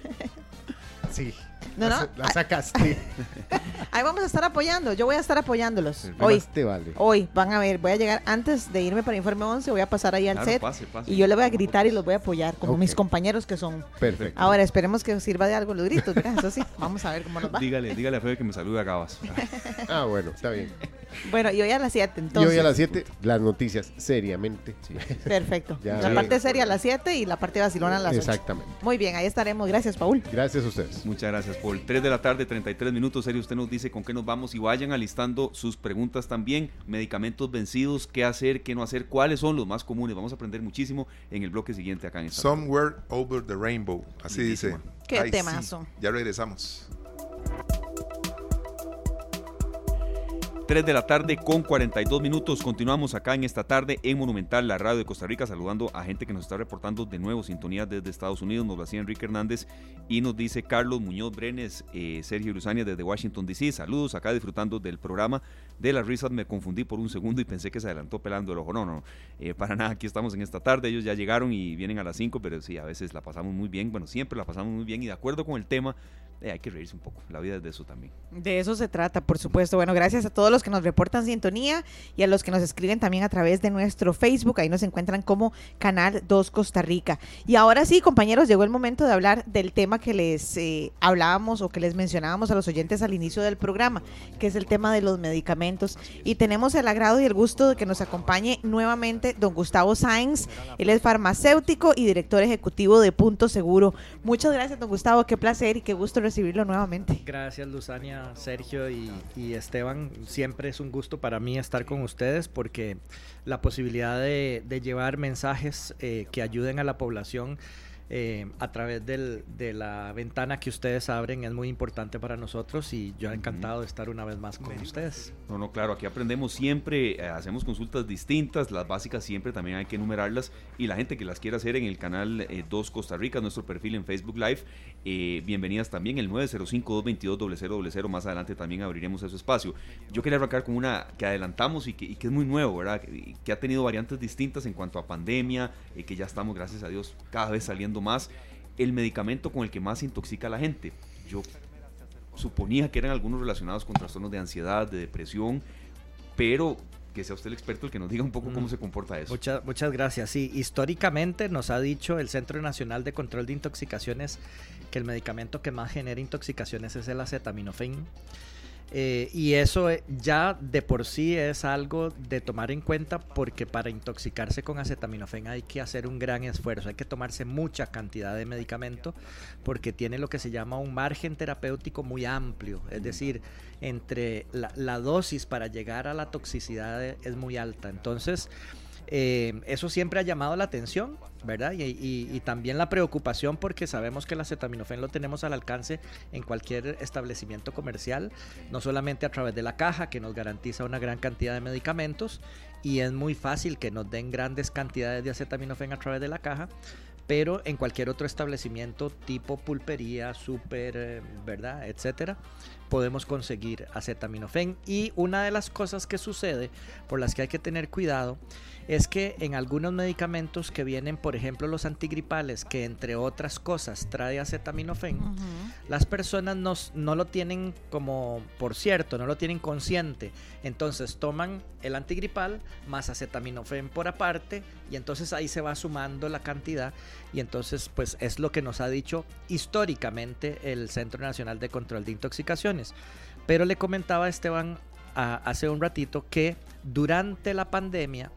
Speaker 5: (laughs) sí,
Speaker 3: No,
Speaker 5: la,
Speaker 3: no,
Speaker 5: la sacaste. (laughs)
Speaker 3: Ahí vamos a estar apoyando. Yo voy a estar apoyándolos. Hoy.
Speaker 5: Te vale.
Speaker 3: Hoy, van a ver, voy a llegar antes de irme para Informe 11, voy a pasar ahí al
Speaker 2: Claro,
Speaker 3: set
Speaker 2: pase, pase.
Speaker 3: y yo le voy a gritar y los voy a apoyar, como mis compañeros que son.
Speaker 5: Perfecto.
Speaker 3: Ahora, esperemos que os sirva de algo los gritos. Eso sí, vamos a ver cómo nos va.
Speaker 2: Dígale, dígale a Fede que me salude a Gabas. (laughs)
Speaker 5: Ah, bueno, está bien.
Speaker 3: Bueno, y hoy a las 7,
Speaker 5: y
Speaker 3: entonces.
Speaker 5: hoy a las 7, las noticias, seriamente.
Speaker 2: Sí. (laughs)
Speaker 3: Perfecto.
Speaker 5: Ya,
Speaker 3: la parte seria a las 7 y la parte vacilona a las 8.
Speaker 5: Exactamente.
Speaker 3: Muy bien, ahí estaremos. Gracias, Paul.
Speaker 5: Gracias a ustedes.
Speaker 2: Muchas gracias, Paul. 3 de la tarde, 33 minutos. Serio, usted nos dice con qué nos vamos y vayan alistando sus preguntas también. Medicamentos vencidos, qué hacer, qué no hacer, cuáles son los más comunes. Vamos a aprender muchísimo en el bloque siguiente acá en esta.
Speaker 4: Somewhere Over the Rainbow. Así
Speaker 2: Lindísima.
Speaker 4: dice.
Speaker 3: Qué
Speaker 4: Ay, sí.
Speaker 3: temazo.
Speaker 4: Ya regresamos.
Speaker 2: 3 de la tarde con 42 minutos. Continuamos acá en esta tarde en Monumental, la radio de Costa Rica, saludando a gente que nos está reportando de nuevo sintonía desde Estados Unidos. Nos lo hacía Enrique Hernández y nos dice Carlos Muñoz Brenes, eh, Sergio Luzania desde Washington DC. Saludos acá disfrutando del programa de las risas. Me confundí por un segundo y pensé que se adelantó pelando el ojo. No, no, eh, para nada. Aquí estamos en esta tarde. Ellos ya llegaron y vienen a las 5, pero sí, a veces la pasamos muy bien. Bueno, siempre la pasamos muy bien y de acuerdo con el tema, eh, hay que reírse un poco. La vida es de eso también.
Speaker 3: De eso se trata, por supuesto. Bueno, gracias a todos los que nos reportan sintonía y a los que nos escriben también a través de nuestro Facebook. Ahí nos encuentran como Canal 2 Costa Rica. Y ahora sí, compañeros, llegó el momento de hablar del tema que les eh, hablábamos o que les mencionábamos a los oyentes al inicio del programa, que es el tema de los medicamentos. Y tenemos el agrado y el gusto de que nos acompañe nuevamente don Gustavo Sáenz. Él es farmacéutico y director ejecutivo de Punto Seguro. Muchas gracias, don Gustavo. Qué placer y qué gusto recibirlo nuevamente.
Speaker 6: Gracias, Luzania, Sergio y, Esteban. Siempre es un gusto para mí estar con ustedes porque la posibilidad de, llevar mensajes eh, que ayuden a la población eh, a través del, de la ventana que ustedes abren es muy importante para nosotros y yo encantado de estar una vez más con ustedes.
Speaker 2: No, no, claro, aquí aprendemos siempre, eh, hacemos consultas distintas, las básicas siempre también hay que enumerarlas y la gente que las quiera hacer en el canal 2 Costa Rica, nuestro perfil en Facebook Live, eh, bienvenidas también, el 905-222-0000, más adelante también abriremos ese espacio. Yo quería arrancar con una que adelantamos y que, es muy nuevo, ¿verdad? Que, ha tenido variantes distintas en cuanto a pandemia, eh, que ya estamos, gracias a Dios, cada vez saliendo más. El medicamento con el que más intoxica a la gente. Yo suponía que eran algunos relacionados con trastornos de ansiedad, de depresión, pero que sea usted el experto el que nos diga un poco cómo mm. se comporta eso.
Speaker 6: Muchas, muchas gracias. Sí, históricamente nos ha dicho el Centro Nacional de Control de Intoxicaciones que el medicamento que más genera intoxicaciones es el acetaminofén. Eh, y eso eh, ya de por sí es algo de tomar en cuenta porque para intoxicarse con acetaminofén hay que hacer un gran esfuerzo, hay que tomarse mucha cantidad de medicamento porque tiene lo que se llama un margen terapéutico muy amplio, es decir, entre la, dosis para llegar a la toxicidad es muy alta. Entonces, eh, eso siempre ha llamado la atención, ¿verdad? Y, también la preocupación porque sabemos que el acetaminofén lo tenemos al alcance en cualquier establecimiento comercial, no solamente a través de la caja que nos garantiza una gran cantidad de medicamentos y es muy fácil que nos den grandes cantidades de acetaminofén a través de la caja, pero en cualquier otro establecimiento tipo pulpería, súper, eh, ¿verdad? Etcétera, podemos conseguir acetaminofén. Y una de las cosas que sucede, por las que hay que tener cuidado, es que en algunos medicamentos que vienen, por ejemplo, los antigripales, que entre otras cosas trae acetaminofén, las personas no, lo tienen como por cierto, no lo tienen consciente. Entonces toman el antigripal más acetaminofén por aparte y entonces ahí se va sumando la cantidad y entonces pues es lo que nos ha dicho históricamente el Centro Nacional de Control de Intoxicaciones. Pero le comentaba a Esteban hace un ratito que durante la pandemia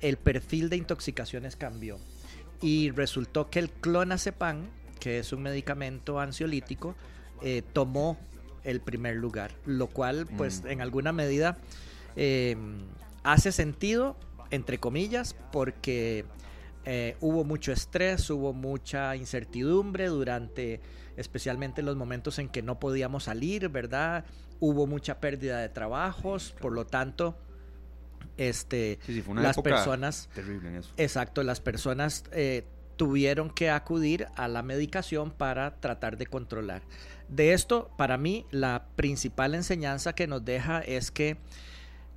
Speaker 6: el perfil de intoxicaciones cambió y resultó que el clonazepam, que es un medicamento ansiolítico, eh, tomó el primer lugar, lo cual pues mm. en alguna medida eh, hace sentido, entre comillas, porque eh, hubo mucho estrés, hubo mucha incertidumbre durante especialmente los momentos en que no podíamos salir, ¿verdad? Hubo mucha pérdida de trabajos, por lo tanto, este, las personas, exacto, las personas eh, tuvieron que acudir a la medicación para tratar de controlar. De esto, para mí, la principal enseñanza que nos deja es que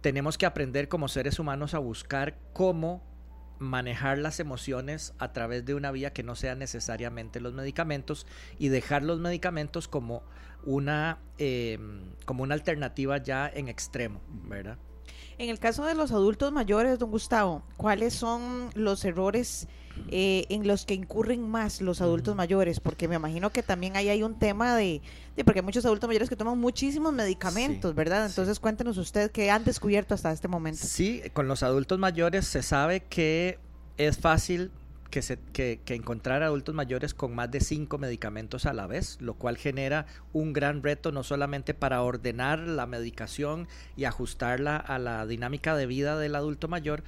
Speaker 6: tenemos que aprender como seres humanos a buscar cómo manejar las emociones a través de una vía que no sea necesariamente los medicamentos y dejar los medicamentos como una, eh, como una alternativa ya en extremo, ¿verdad?
Speaker 3: En el caso de los adultos mayores, don Gustavo, ¿cuáles son los errores eh, en los que incurren más los adultos mayores? Porque me imagino que también ahí hay un tema de, porque hay muchos adultos mayores que toman muchísimos medicamentos, ¿verdad? Entonces cuéntenos usted qué han descubierto hasta este momento.
Speaker 6: Sí, con los adultos mayores se sabe que es fácil que, se, que, encontrar adultos mayores con más de cinco medicamentos a la vez, lo cual genera un gran reto no solamente para ordenar la medicación y ajustarla a la dinámica de vida del adulto mayor,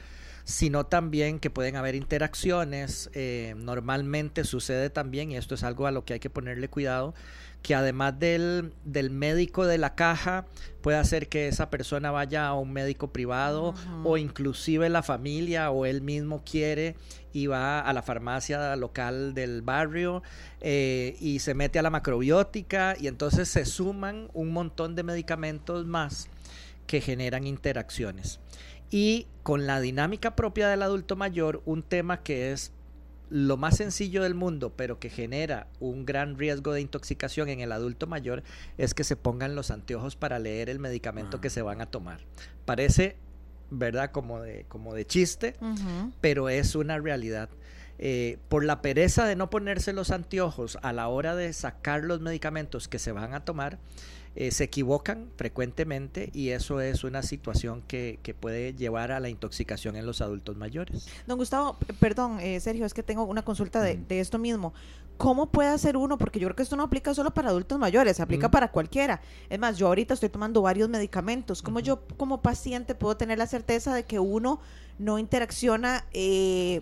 Speaker 6: sino también que pueden haber interacciones. Eh, normalmente sucede también, y esto es algo a lo que hay que ponerle cuidado, que además del, del, médico de la caja puede hacer que esa persona vaya a un médico privado o inclusive la familia o él mismo quiere y va a la farmacia local del barrio eh, y se mete a la macrobiótica y entonces se suman un montón de medicamentos más que generan interacciones. Y con la dinámica propia del adulto mayor, un tema que es lo más sencillo del mundo, pero que genera un gran riesgo de intoxicación en el adulto mayor, es que se pongan los anteojos para leer el medicamento que se van a tomar. Parece, ¿verdad? Como de, como de chiste, pero es una realidad. Eh, por la pereza de no ponerse los anteojos a la hora de sacar los medicamentos que se van a tomar, eh, se equivocan frecuentemente y eso es una situación que, que puede llevar a la intoxicación en los adultos mayores.
Speaker 3: Don Gustavo, perdón, eh, Sergio, es que tengo una consulta de, de esto mismo. ¿Cómo puede hacer uno? Porque yo creo que esto no aplica solo para adultos mayores, se aplica para cualquiera. Es más, yo ahorita estoy tomando varios medicamentos. ¿Cómo yo como paciente puedo tener la certeza de que uno no interacciona, eh,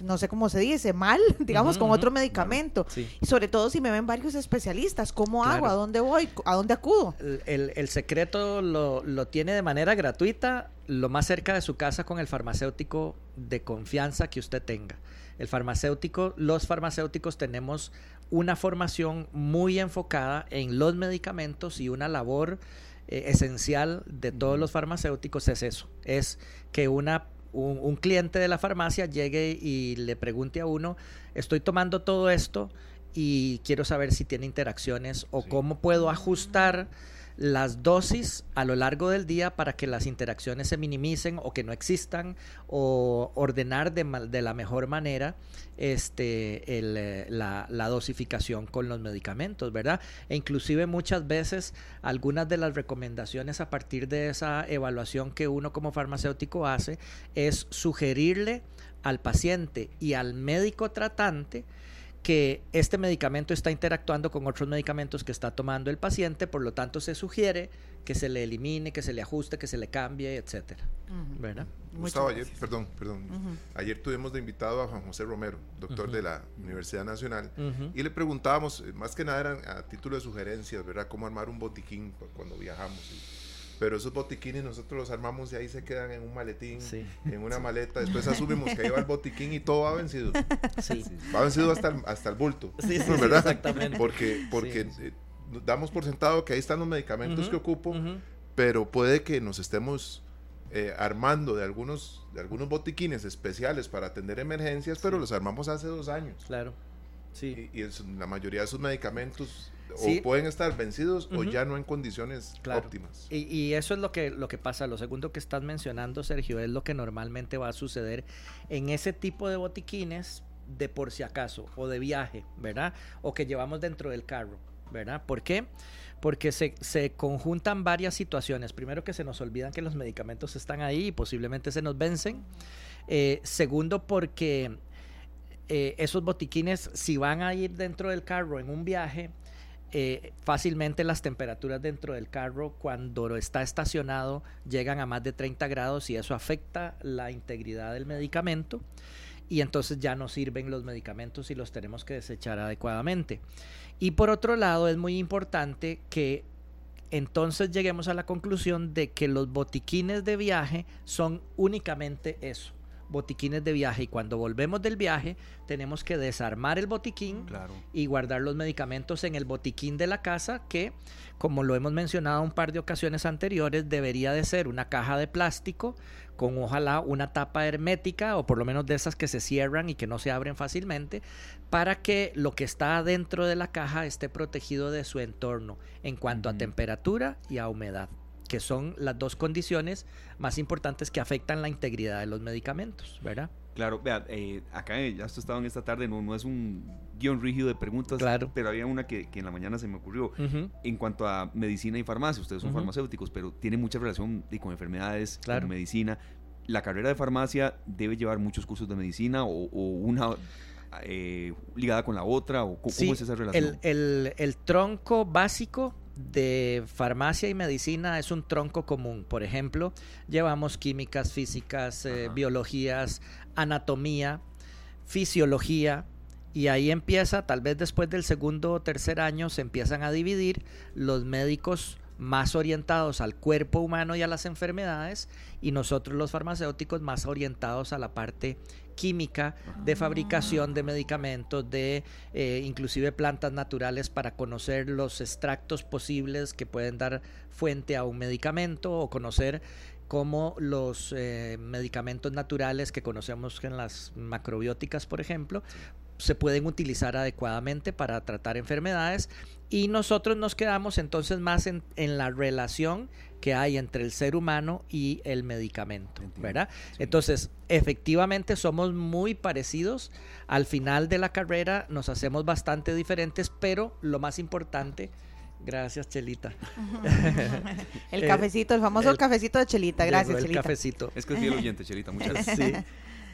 Speaker 3: no sé cómo se dice, mal, (laughs) digamos, con otro medicamento?
Speaker 6: Sí.
Speaker 3: Y sobre todo si me ven varios especialistas, ¿cómo hago? ¿A dónde voy? ¿A dónde acudo?
Speaker 6: El, el- el secreto lo, lo tiene de manera gratuita, lo más cerca de su casa con el farmacéutico de confianza que usted tenga. El farmacéutico, los farmacéuticos tenemos una formación muy enfocada en los medicamentos y una labor eh, esencial de todos los farmacéuticos es eso, es que una un, un cliente de la farmacia llegue y le pregunte a uno, estoy tomando todo esto y quiero saber si tiene interacciones o
Speaker 4: Sí.
Speaker 6: cómo puedo ajustar las dosis a lo largo del día para que las interacciones se minimicen o que no existan o ordenar de, la mejor manera este, eh, la, la dosificación con los medicamentos, ¿verdad? E inclusive muchas veces algunas de las recomendaciones a partir de esa evaluación que uno como farmacéutico hace es sugerirle al paciente y al médico tratante que este medicamento está interactuando con otros medicamentos que está tomando el paciente, por lo tanto se sugiere que se le elimine, que se le ajuste, que se le cambie, etcétera,
Speaker 3: Ujú.
Speaker 6: ¿verdad?
Speaker 3: Muchas
Speaker 4: Gustavo, ayer, perdón, perdón.
Speaker 3: Ujú.
Speaker 4: Ayer tuvimos de invitado a Juan José Romero, doctor
Speaker 6: Ujú.
Speaker 4: de la Universidad Nacional, y le preguntábamos, eh, más que nada eran a título de sugerencias, ¿verdad? Cómo armar un botiquín cu- cuando viajamos. y- pero esos botiquines nosotros los armamos y ahí se quedan en un maletín,
Speaker 6: Sí.
Speaker 4: en una maleta. Después asumimos que ahí va el botiquín y todo va vencido.
Speaker 6: Sí.
Speaker 4: Va vencido hasta el, hasta el bulto.
Speaker 6: Sí, sí, sí,
Speaker 4: ¿verdad?
Speaker 6: exactamente.
Speaker 4: Porque, porque
Speaker 6: Sí.
Speaker 4: eh, damos por sentado que ahí están los medicamentos que ocupo, pero puede que nos estemos eh, armando de algunos, de algunos botiquines especiales para atender emergencias, pero
Speaker 6: Sí.
Speaker 4: los armamos hace dos años.
Speaker 6: Claro. Sí.
Speaker 4: Y, y es- la mayoría de esos medicamentos
Speaker 6: Sí.
Speaker 4: o pueden estar vencidos o ya no en condiciones
Speaker 6: Claro.
Speaker 4: óptimas.
Speaker 6: Y, y eso es lo que, lo que pasa. Lo segundo que estás mencionando, Sergio, es lo que normalmente va a suceder en ese tipo de botiquines de por si acaso o de viaje, ¿verdad? O que llevamos dentro del carro, ¿verdad? ¿Por qué? Porque se, se conjuntan varias situaciones. Primero que se nos olvidan que los medicamentos están ahí y posiblemente se nos vencen. Eh, segundo, porque eh, esos botiquines, si van a ir dentro del carro en un viaje, eh, fácilmente las temperaturas dentro del carro cuando está estacionado llegan a más de 30 grados y eso afecta la integridad del medicamento y entonces ya no sirven los medicamentos y los tenemos que desechar adecuadamente. Y por otro lado es muy importante que entonces lleguemos a la conclusión de que los botiquines de viaje son únicamente eso, botiquines de viaje y cuando volvemos del viaje tenemos que desarmar el botiquín
Speaker 2: Claro.
Speaker 6: y guardar los medicamentos en el botiquín de la casa que, como lo hemos mencionado un par de ocasiones anteriores, debería de ser una caja de plástico con ojalá una tapa hermética o por lo menos de esas que se cierran y que no se abren fácilmente para que lo que está dentro de la caja esté protegido de su entorno en cuanto a temperatura y a humedad que son las dos condiciones más importantes que afectan la integridad de los medicamentos, ¿verdad?
Speaker 2: Claro, vea, eh, acá eh, ya esto estaba en esta tarde, no, no es un guion rígido de preguntas,
Speaker 6: Claro.
Speaker 2: pero había una que, que en la mañana se me ocurrió. En cuanto a medicina y farmacia, ustedes son farmacéuticos, pero tiene mucha relación y con enfermedades,
Speaker 6: Claro.
Speaker 2: con medicina. La carrera de farmacia debe llevar muchos cursos de medicina o, o una eh, ligada con la otra, o cómo
Speaker 6: Sí,
Speaker 2: es esa relación.
Speaker 6: El, el- el tronco básico de farmacia y medicina es un tronco común. Por ejemplo, llevamos químicas, físicas, eh, biologías, anatomía, fisiología. Y ahí empieza, tal vez después del segundo o tercer año, se empiezan a dividir los médicos más orientados al cuerpo humano y a las enfermedades y nosotros los farmacéuticos más orientados a la parte química de fabricación de medicamentos, de eh, inclusive plantas naturales para conocer los extractos posibles que pueden dar fuente a un medicamento o conocer como los eh, medicamentos naturales que conocemos en las macrobióticas, por ejemplo, se pueden utilizar adecuadamente para tratar enfermedades. Y nosotros nos quedamos entonces más en, en la relación que hay entre el ser humano y el medicamento, ¿verdad? Entonces, efectivamente somos muy parecidos. Al final de la carrera nos hacemos bastante diferentes, pero lo más importante, gracias Chelita. (laughs)
Speaker 3: el cafecito, el famoso
Speaker 6: el-
Speaker 3: cafecito de Chelita, gracias
Speaker 6: el
Speaker 3: Chelita.
Speaker 6: cafecito.
Speaker 2: Es que es fiel oyente, Chelita, muchas (laughs) gracias.
Speaker 6: Sí.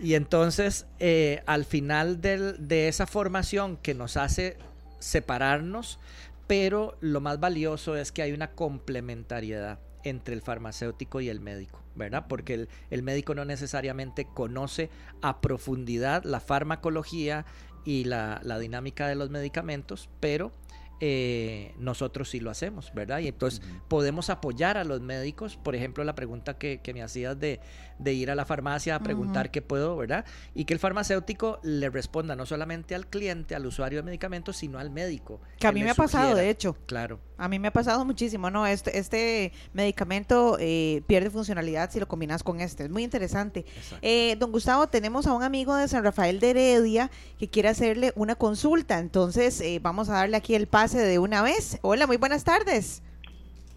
Speaker 6: Y entonces, eh, al final del- de esa formación que nos hace separarnos, pero lo más valioso es que hay una complementariedad entre el farmacéutico y el médico, ¿verdad? Porque el, el médico no necesariamente conoce a profundidad la farmacología y la, la dinámica de los medicamentos, pero eh, nosotros sí lo hacemos, ¿verdad? Y entonces podemos apoyar a los médicos, por ejemplo, la pregunta que, que me hacías de, de ir a la farmacia a preguntar qué puedo, ¿verdad? Y que el farmacéutico le responda no solamente al cliente, al usuario de medicamentos, sino al médico.
Speaker 3: Que a mí me ha pasado, de hecho.
Speaker 6: Claro.
Speaker 3: A mí me ha pasado muchísimo, ¿no? Este, este medicamento eh, pierde funcionalidad si lo combinas con este. Es muy interesante. Eh, don Gustavo, tenemos a un amigo de San Rafael de Heredia que quiere hacerle una consulta. Entonces, eh, vamos a darle aquí el pase de una vez. Hola, muy buenas tardes.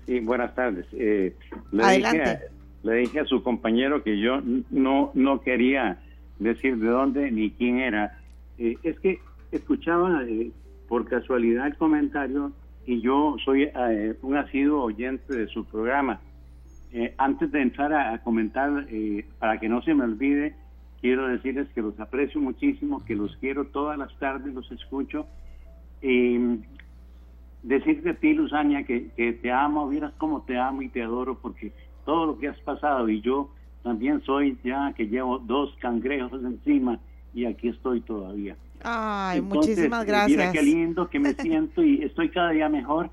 Speaker 7: Sí, buenas tardes. Eh, le,
Speaker 3: Adelante.
Speaker 7: Dije a, le dije a su compañero que yo no, no quería decir de dónde ni quién era. Eh, es que escuchaba eh, por casualidad el comentario y yo soy eh, un asiduo oyente de su programa. Eh, antes de entrar a, comentar, eh, para que no se me olvide, quiero decirles que los aprecio muchísimo, que los quiero todas las tardes, los escucho. Y decirte a ti, Luzania, que, que te amo, vieras cómo te amo y te adoro, porque todo lo que has pasado y yo también soy ya que llevo dos cangrejos encima y aquí estoy todavía.
Speaker 3: Ay,
Speaker 7: Entonces,
Speaker 3: muchísimas
Speaker 7: eh, Mira
Speaker 3: gracias.
Speaker 7: qué lindo que me (laughs) siento y estoy cada día mejor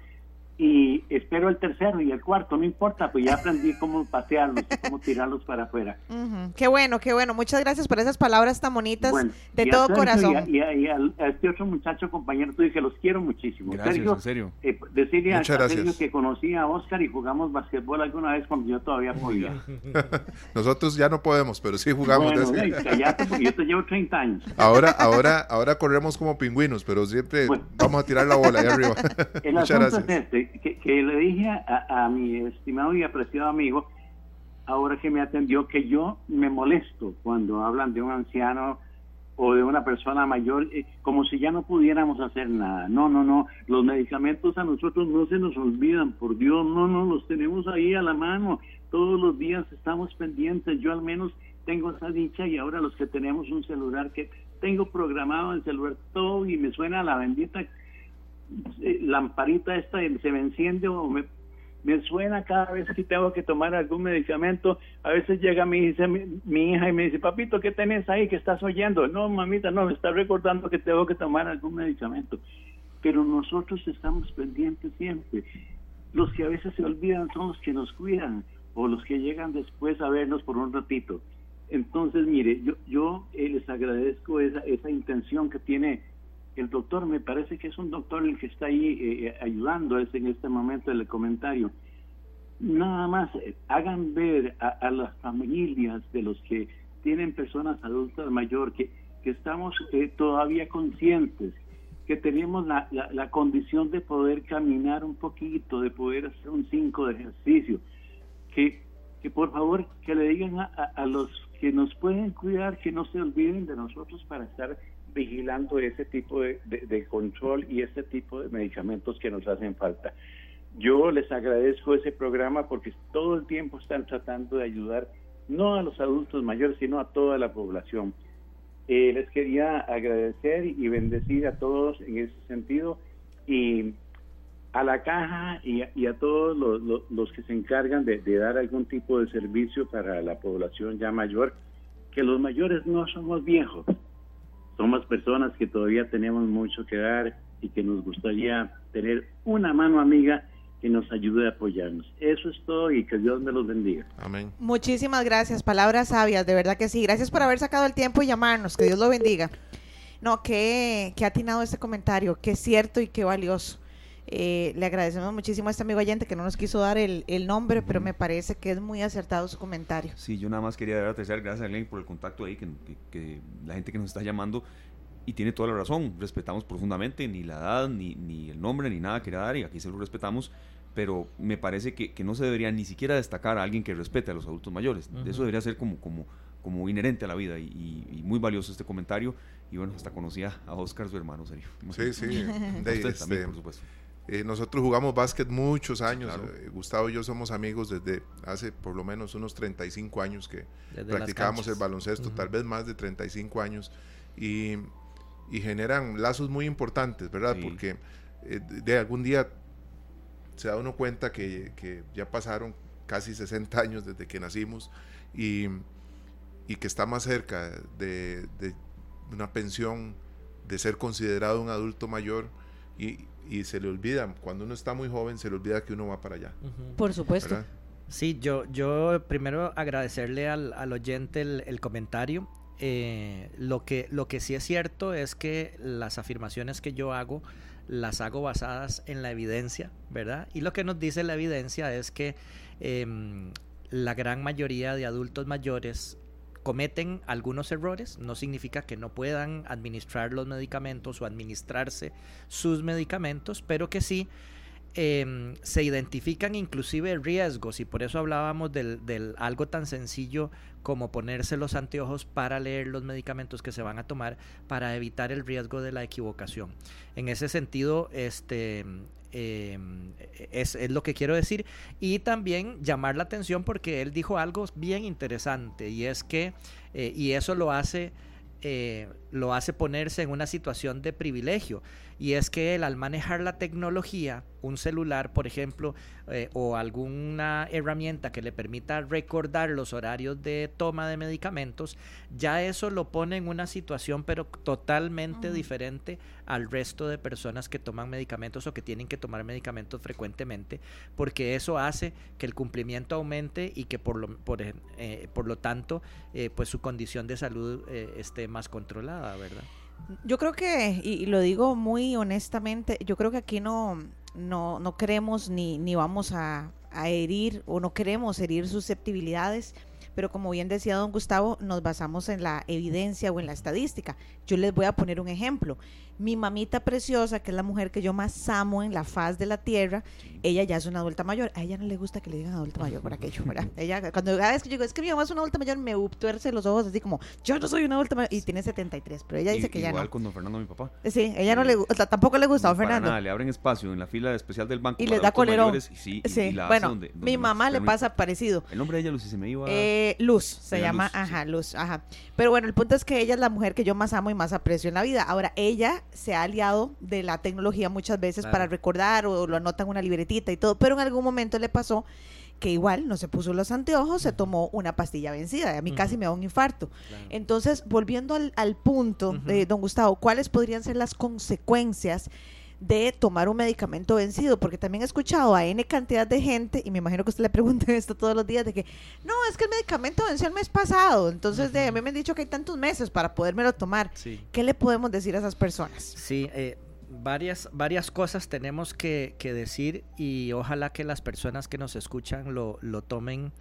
Speaker 7: y espero el tercero y el cuarto, no importa, pues ya aprendí cómo patearlos y (laughs) cómo tirarlos para afuera.
Speaker 3: Ujú, Qué bueno, qué bueno. Muchas gracias por esas palabras tan bonitas
Speaker 7: Bueno,
Speaker 3: de
Speaker 7: y a
Speaker 3: todo
Speaker 7: Sergio
Speaker 3: corazón.
Speaker 7: Y, a, y a- y a este otro muchacho compañero tuyo que los quiero muchísimo.
Speaker 2: Gracias,
Speaker 7: Sergio,
Speaker 2: en serio.
Speaker 7: eh, decirle
Speaker 4: Muchas
Speaker 7: a Sergio
Speaker 4: gracias.
Speaker 7: que conocí a Oscar y jugamos basquetbol alguna vez cuando yo todavía podía. (laughs)
Speaker 4: Nosotros ya no podemos, pero sí jugamos.
Speaker 7: bueno,
Speaker 4: de-
Speaker 7: ey, cállate, porque yo te llevo 30 años.
Speaker 4: Ahora, ahora, ahora corremos como pingüinos, pero siempre
Speaker 7: Bueno.
Speaker 4: vamos a tirar la bola ahí arriba.
Speaker 7: El (laughs)
Speaker 4: Muchas gracias.
Speaker 7: es este, que, que le dije a, a mi estimado y apreciado amigo, ahora que me atendió, que yo me molesto cuando hablan de un anciano o de una persona mayor, eh, como si ya no pudiéramos hacer nada. No, no, no, los medicamentos a nosotros no se nos olvidan, por Dios, no, no, los tenemos ahí a la mano. Todos los días estamos pendientes, yo al menos tengo esa dicha y ahora los que tenemos un celular que tengo programado el celular todo y me suena la bendita lamparita esta se me enciende o me, suena cada vez que tengo que tomar algún medicamento. A veces llega mi, dice, mi, mi hija y me dice, papito, ¿qué tenés ahí que estás oyendo? No, mamita, no, me está recordando que tengo que tomar algún medicamento. Pero nosotros estamos pendientes siempre. Los que a veces se olvidan son los que nos cuidan o los que llegan después a vernos por un ratito. Entonces, mire, yo, yo eh, les agradezco esa, esa intención que tiene el doctor. Me parece que es un doctor el que está ahí eh, ayudando es en este momento el comentario. Nada más, eh, hagan ver a, a las familias de los que tienen personas adultas mayor que, que estamos eh, todavía conscientes, que tenemos la, la, la condición de poder caminar un poquito, de poder hacer un 5 de ejercicio, que, que por favor que le digan a, a, a los que nos pueden cuidar que no se olviden de nosotros para estar vigilando ese tipo de, control y ese tipo de medicamentos que nos hacen falta. Yo les agradezco ese programa porque todo el tiempo están tratando de ayudar no a los adultos mayores, sino a toda la población. Eh, les quería agradecer y bendecir a todos en ese sentido y a la caja y a, todos los, que se encargan de, de dar algún tipo de servicio para la población ya mayor, que los mayores no somos viejos, somos personas que todavía tenemos mucho que dar y que nos gustaría tener una mano amiga que nos ayude a apoyarnos. Eso es todo y que Dios me los bendiga.
Speaker 4: Amén.
Speaker 3: Muchísimas gracias, palabras sabias, de verdad que sí. Gracias por haber sacado el tiempo y llamarnos, que Dios lo bendiga. No, que, que ha atinado este comentario, que es cierto y qué valioso. Eh, le agradecemos muchísimo a este amigo oyente que no nos quiso dar el, el nombre, pero me parece que es muy acertado su comentario.
Speaker 2: Sí, yo nada más quería dar a tercer gracias a Glenn por el contacto ahí, que, que- que la gente que nos está llamando, y tiene toda la razón, respetamos profundamente, ni la edad, ni, ni el nombre, ni nada quería dar, y aquí se lo respetamos, pero me parece que, que no se debería ni siquiera destacar a alguien que respete a los adultos mayores.
Speaker 6: Ujú.
Speaker 2: Eso debería ser como, como, como inherente a la vida, y, y- y muy valioso este comentario, y bueno, hasta conocía a Oscar, su hermano, serio.
Speaker 4: Sí, sí. (laughs) De-
Speaker 2: usted
Speaker 4: este,
Speaker 2: también, por supuesto.
Speaker 4: Eh, nosotros jugamos básquet muchos años.
Speaker 2: claro.
Speaker 4: eh, Gustavo y yo somos amigos desde hace por lo menos unos 35 años que
Speaker 6: Desde las
Speaker 4: practicábamos el baloncesto, tal vez más de 35 años, y, y generan lazos muy importantes, ¿verdad?
Speaker 2: Sí.
Speaker 4: Porque eh, de, de algún día se da uno cuenta que, que ya pasaron casi 60 años desde que nacimos y, y que está más cerca de, de una pensión, de ser considerado un adulto mayor y, y se le olvida, cuando uno está muy joven, se le olvida que uno va para allá.
Speaker 3: Por supuesto.
Speaker 4: ¿verdad?
Speaker 6: Sí, yo, yo primero agradecerle al, al oyente el, el comentario. Eh, lo, que, lo que sí es cierto es que las afirmaciones que yo hago las hago basadas en la evidencia, ¿verdad? Y lo que nos dice la evidencia es que em, la gran mayoría de adultos mayores cometen algunos errores, no significa que no puedan administrar los medicamentos o administrarse sus medicamentos, pero que sí em, se identifican inclusive riesgos y por eso hablábamos del, del algo tan sencillo como ponerse los anteojos para leer los medicamentos que se van a tomar para evitar el riesgo de la equivocación. En ese sentido, este em, es, es lo que quiero decir. Y también llamar la atención porque él dijo algo bien interesante y es que eh, y eso lo hace eh, lo hace ponerse en una situación de privilegio y es que él al manejar la tecnología, un celular por ejemplo, eh, o alguna herramienta que le permita recordar los horarios de toma de medicamentos, ya eso lo pone en una situación pero totalmente diferente al resto de personas que toman medicamentos o que tienen que tomar medicamentos frecuentemente, porque eso hace que el cumplimiento aumente y que por lo, por, eh, por lo tanto eh, pues su condición de salud eh, esté más controlada, ¿verdad?
Speaker 3: Yo creo que, y, lo digo muy honestamente, yo creo que aquí no, no, no queremos ni, ni vamos a, a herir o no queremos herir susceptibilidades, pero como bien decía don Gustavo, nos basamos en la evidencia o en la estadística. Yo les voy a poner un ejemplo. Mi mamita preciosa, que es la mujer que yo más amo en la faz de la tierra, ella ya es una adulta mayor. A ella no le gusta que le digan adulta mayor por aquello, ¿verdad? (laughs) Ella, cuando cada vez que yo digo, es que mi mamá es una adulta mayor, me tuerce los ojos así como, yo no soy una adulta mayor. Y tiene 73, pero ella dice que ya
Speaker 2: igual
Speaker 3: no.
Speaker 2: con don Fernando, mi papá.
Speaker 3: Sí, ella no le gusta, tampoco le gusta,
Speaker 2: No,
Speaker 3: don Fernando.
Speaker 2: nada, le abren espacio en la fila especial del banco.
Speaker 3: Y les da colerón.
Speaker 2: mayores, y sí, y-
Speaker 3: Sí,
Speaker 2: y la
Speaker 3: bueno,
Speaker 2: donde- donde
Speaker 3: mi mamá le pasa parecido.
Speaker 2: El nombre de ella, Lucy, se me iba.
Speaker 3: Eh, Luz, se llama,
Speaker 2: Luz, sí.
Speaker 3: ajá, Luz, ajá. Pero bueno, el punto es que ella es la mujer que yo más amo y más aprecio en la vida. Ahora, ella se ha aliado de la tecnología muchas veces
Speaker 6: Claro.
Speaker 3: para recordar o lo anota en una libretita y todo, pero en algún momento le pasó que igual no se puso los anteojos, se tomó una pastilla vencida. A mí casi me da un infarto.
Speaker 6: Claro.
Speaker 3: Entonces, volviendo al, al punto,
Speaker 6: Ujú.
Speaker 3: de don Gustavo, ¿cuáles podrían ser las consecuencias de tomar un medicamento vencido? Porque también he escuchado a N cantidad de gente, y me imagino que usted le (laughs) pregunta esto todos los días, de que, no, es que el medicamento venció el mes pasado, entonces de, a mí me han dicho que hay tantos meses para podérmelo tomar.
Speaker 6: Sí.
Speaker 3: ¿Qué le podemos decir a esas personas?
Speaker 6: Sí, eh, varias, varias cosas tenemos que, que decir y ojalá que las personas que nos escuchan lo, lo tomen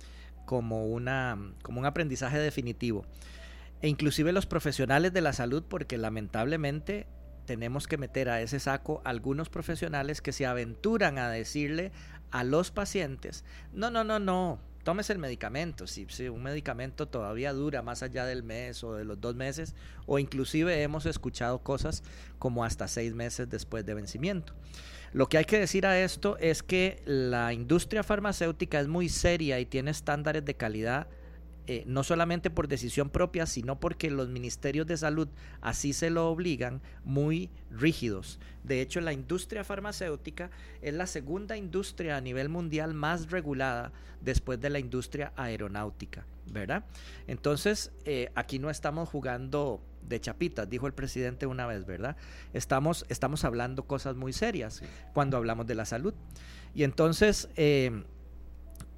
Speaker 6: como, una, como un aprendizaje definitivo. E inclusive los profesionales de la salud, porque lamentablemente tenemos que meter a ese saco algunos profesionales que se aventuran a decirle a los pacientes, no, no, no, no, tómese el medicamento, si, si un medicamento todavía dura más allá del mes o de los dos meses, o inclusive hemos escuchado cosas como hasta seis meses después de vencimiento. Lo que hay que decir a esto es que la industria farmacéutica es muy seria y tiene estándares de calidad eh, no solamente por decisión propia, sino porque los ministerios de salud así se lo obligan, muy rígidos. De hecho, la industria farmacéutica es la segunda industria a nivel mundial más regulada después de la industria aeronáutica, ¿verdad? Entonces, eh, aquí no estamos jugando de chapitas, dijo el presidente una vez, ¿verdad? Estamos, estamos hablando cosas muy serias cuando hablamos de la salud. Y entonces, eh,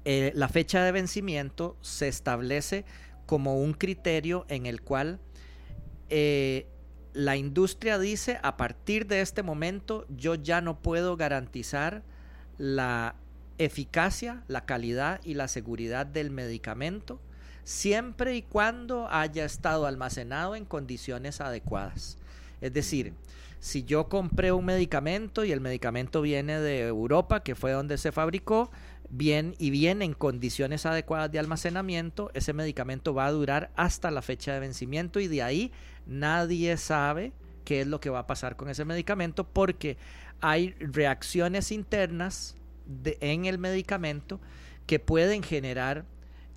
Speaker 6: eh, la fecha de vencimiento se establece como un criterio en el cual eh, la industria dice, a partir de este momento yo ya no puedo garantizar la eficacia, la calidad y la seguridad del medicamento siempre y cuando haya estado almacenado en condiciones adecuadas. Es decir, si yo compré un medicamento y el medicamento viene de Europa, que fue donde se fabricó, bien y viene en condiciones adecuadas de almacenamiento, ese medicamento va a durar hasta la fecha de vencimiento y de ahí nadie sabe qué es lo que va a pasar con ese medicamento porque hay reacciones internas en el medicamento que pueden generar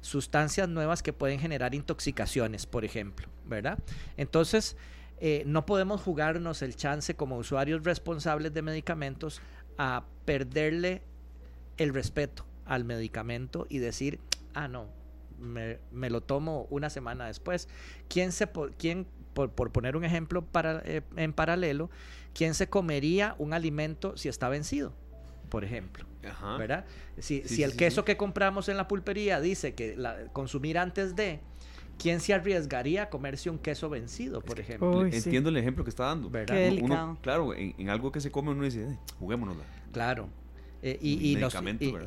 Speaker 6: sustancias nuevas que pueden generar intoxicaciones, por ejemplo, ¿verdad? Entonces, eh, no podemos jugarnos el chance como usuarios responsables de medicamentos a perderle el respeto al medicamento y decir, ah, no, me, lo tomo una semana después. ¿Quién, se, quién por, poner un ejemplo para, eh, en paralelo, quién se comería un alimento si está vencido? Por ejemplo. ¿Verdad? Si, si el queso que compramos en la pulpería dice que la, consumir antes de, ¿quién se arriesgaría a comerse un queso vencido, por ejemplo?
Speaker 2: Entiendo el ejemplo que está dando.
Speaker 3: ¿verdad?
Speaker 2: claro, en, algo que se come uno dice, eh, juguémonosla.
Speaker 6: Claro. Eh, y, nos,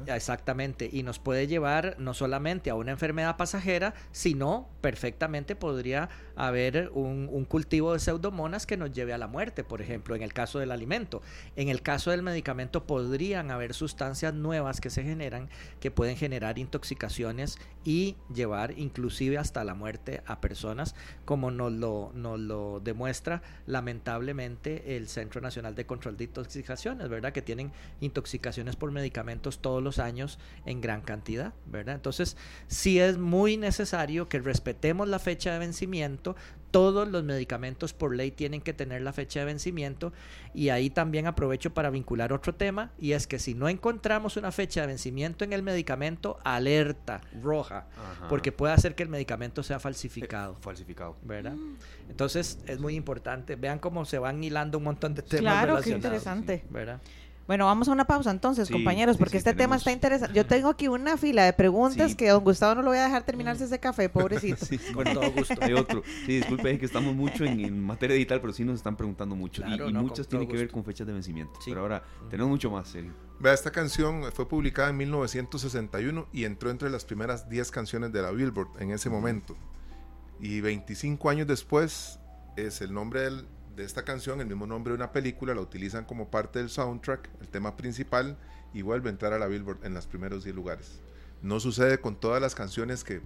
Speaker 6: exactamente, y nos puede llevar no solamente a una enfermedad pasajera, sino perfectamente podría haber un, cultivo de pseudomonas que nos lleve a la muerte, por ejemplo, en el caso del alimento. En el caso del medicamento podrían haber sustancias nuevas que se generan que pueden generar intoxicaciones y llevar inclusive hasta la muerte a personas, como nos lo, nos lo demuestra lamentablemente el Centro Nacional de Control de Intoxicaciones, ¿verdad? Que tienen intoxicaciones por medicamentos todos los años en gran cantidad, ¿verdad? Entonces, sí es muy necesario que respetemos la fecha de vencimiento. Todos los medicamentos por ley tienen que tener la fecha de vencimiento y ahí también aprovecho para vincular otro tema y es que si no encontramos una fecha de vencimiento en el medicamento, alerta roja, porque puede hacer que el medicamento sea falsificado.
Speaker 2: Eh, falsificado.
Speaker 6: ¿Verdad? Entonces es muy importante. Vean cómo se van hilando un montón de temas.
Speaker 3: Claro, qué interesante. ¿verdad? Bueno, vamos a una pausa entonces, compañeros, porque este tema está interesante. Yo tengo aquí una fila de preguntas que don Gustavo no lo voy a dejar terminarse ese café, (laughs) pobrecito.
Speaker 2: con todo gusto. Hay otro. Sí, disculpe que estamos mucho en, materia digital, pero sí nos están preguntando mucho. y, muchas tienen que ver con fechas de vencimiento. Pero ahora tenemos mucho más, serio.
Speaker 4: Vea, esta canción fue publicada en 1961 y entró entre las primeras 10 canciones de la Billboard en ese momento. Y 25 años después es el nombre del, de esta canción, el mismo nombre de una película, la utilizan como parte del soundtrack, el tema principal, y vuelve a entrar a la Billboard en los primeros 10 lugares. No sucede con todas las canciones que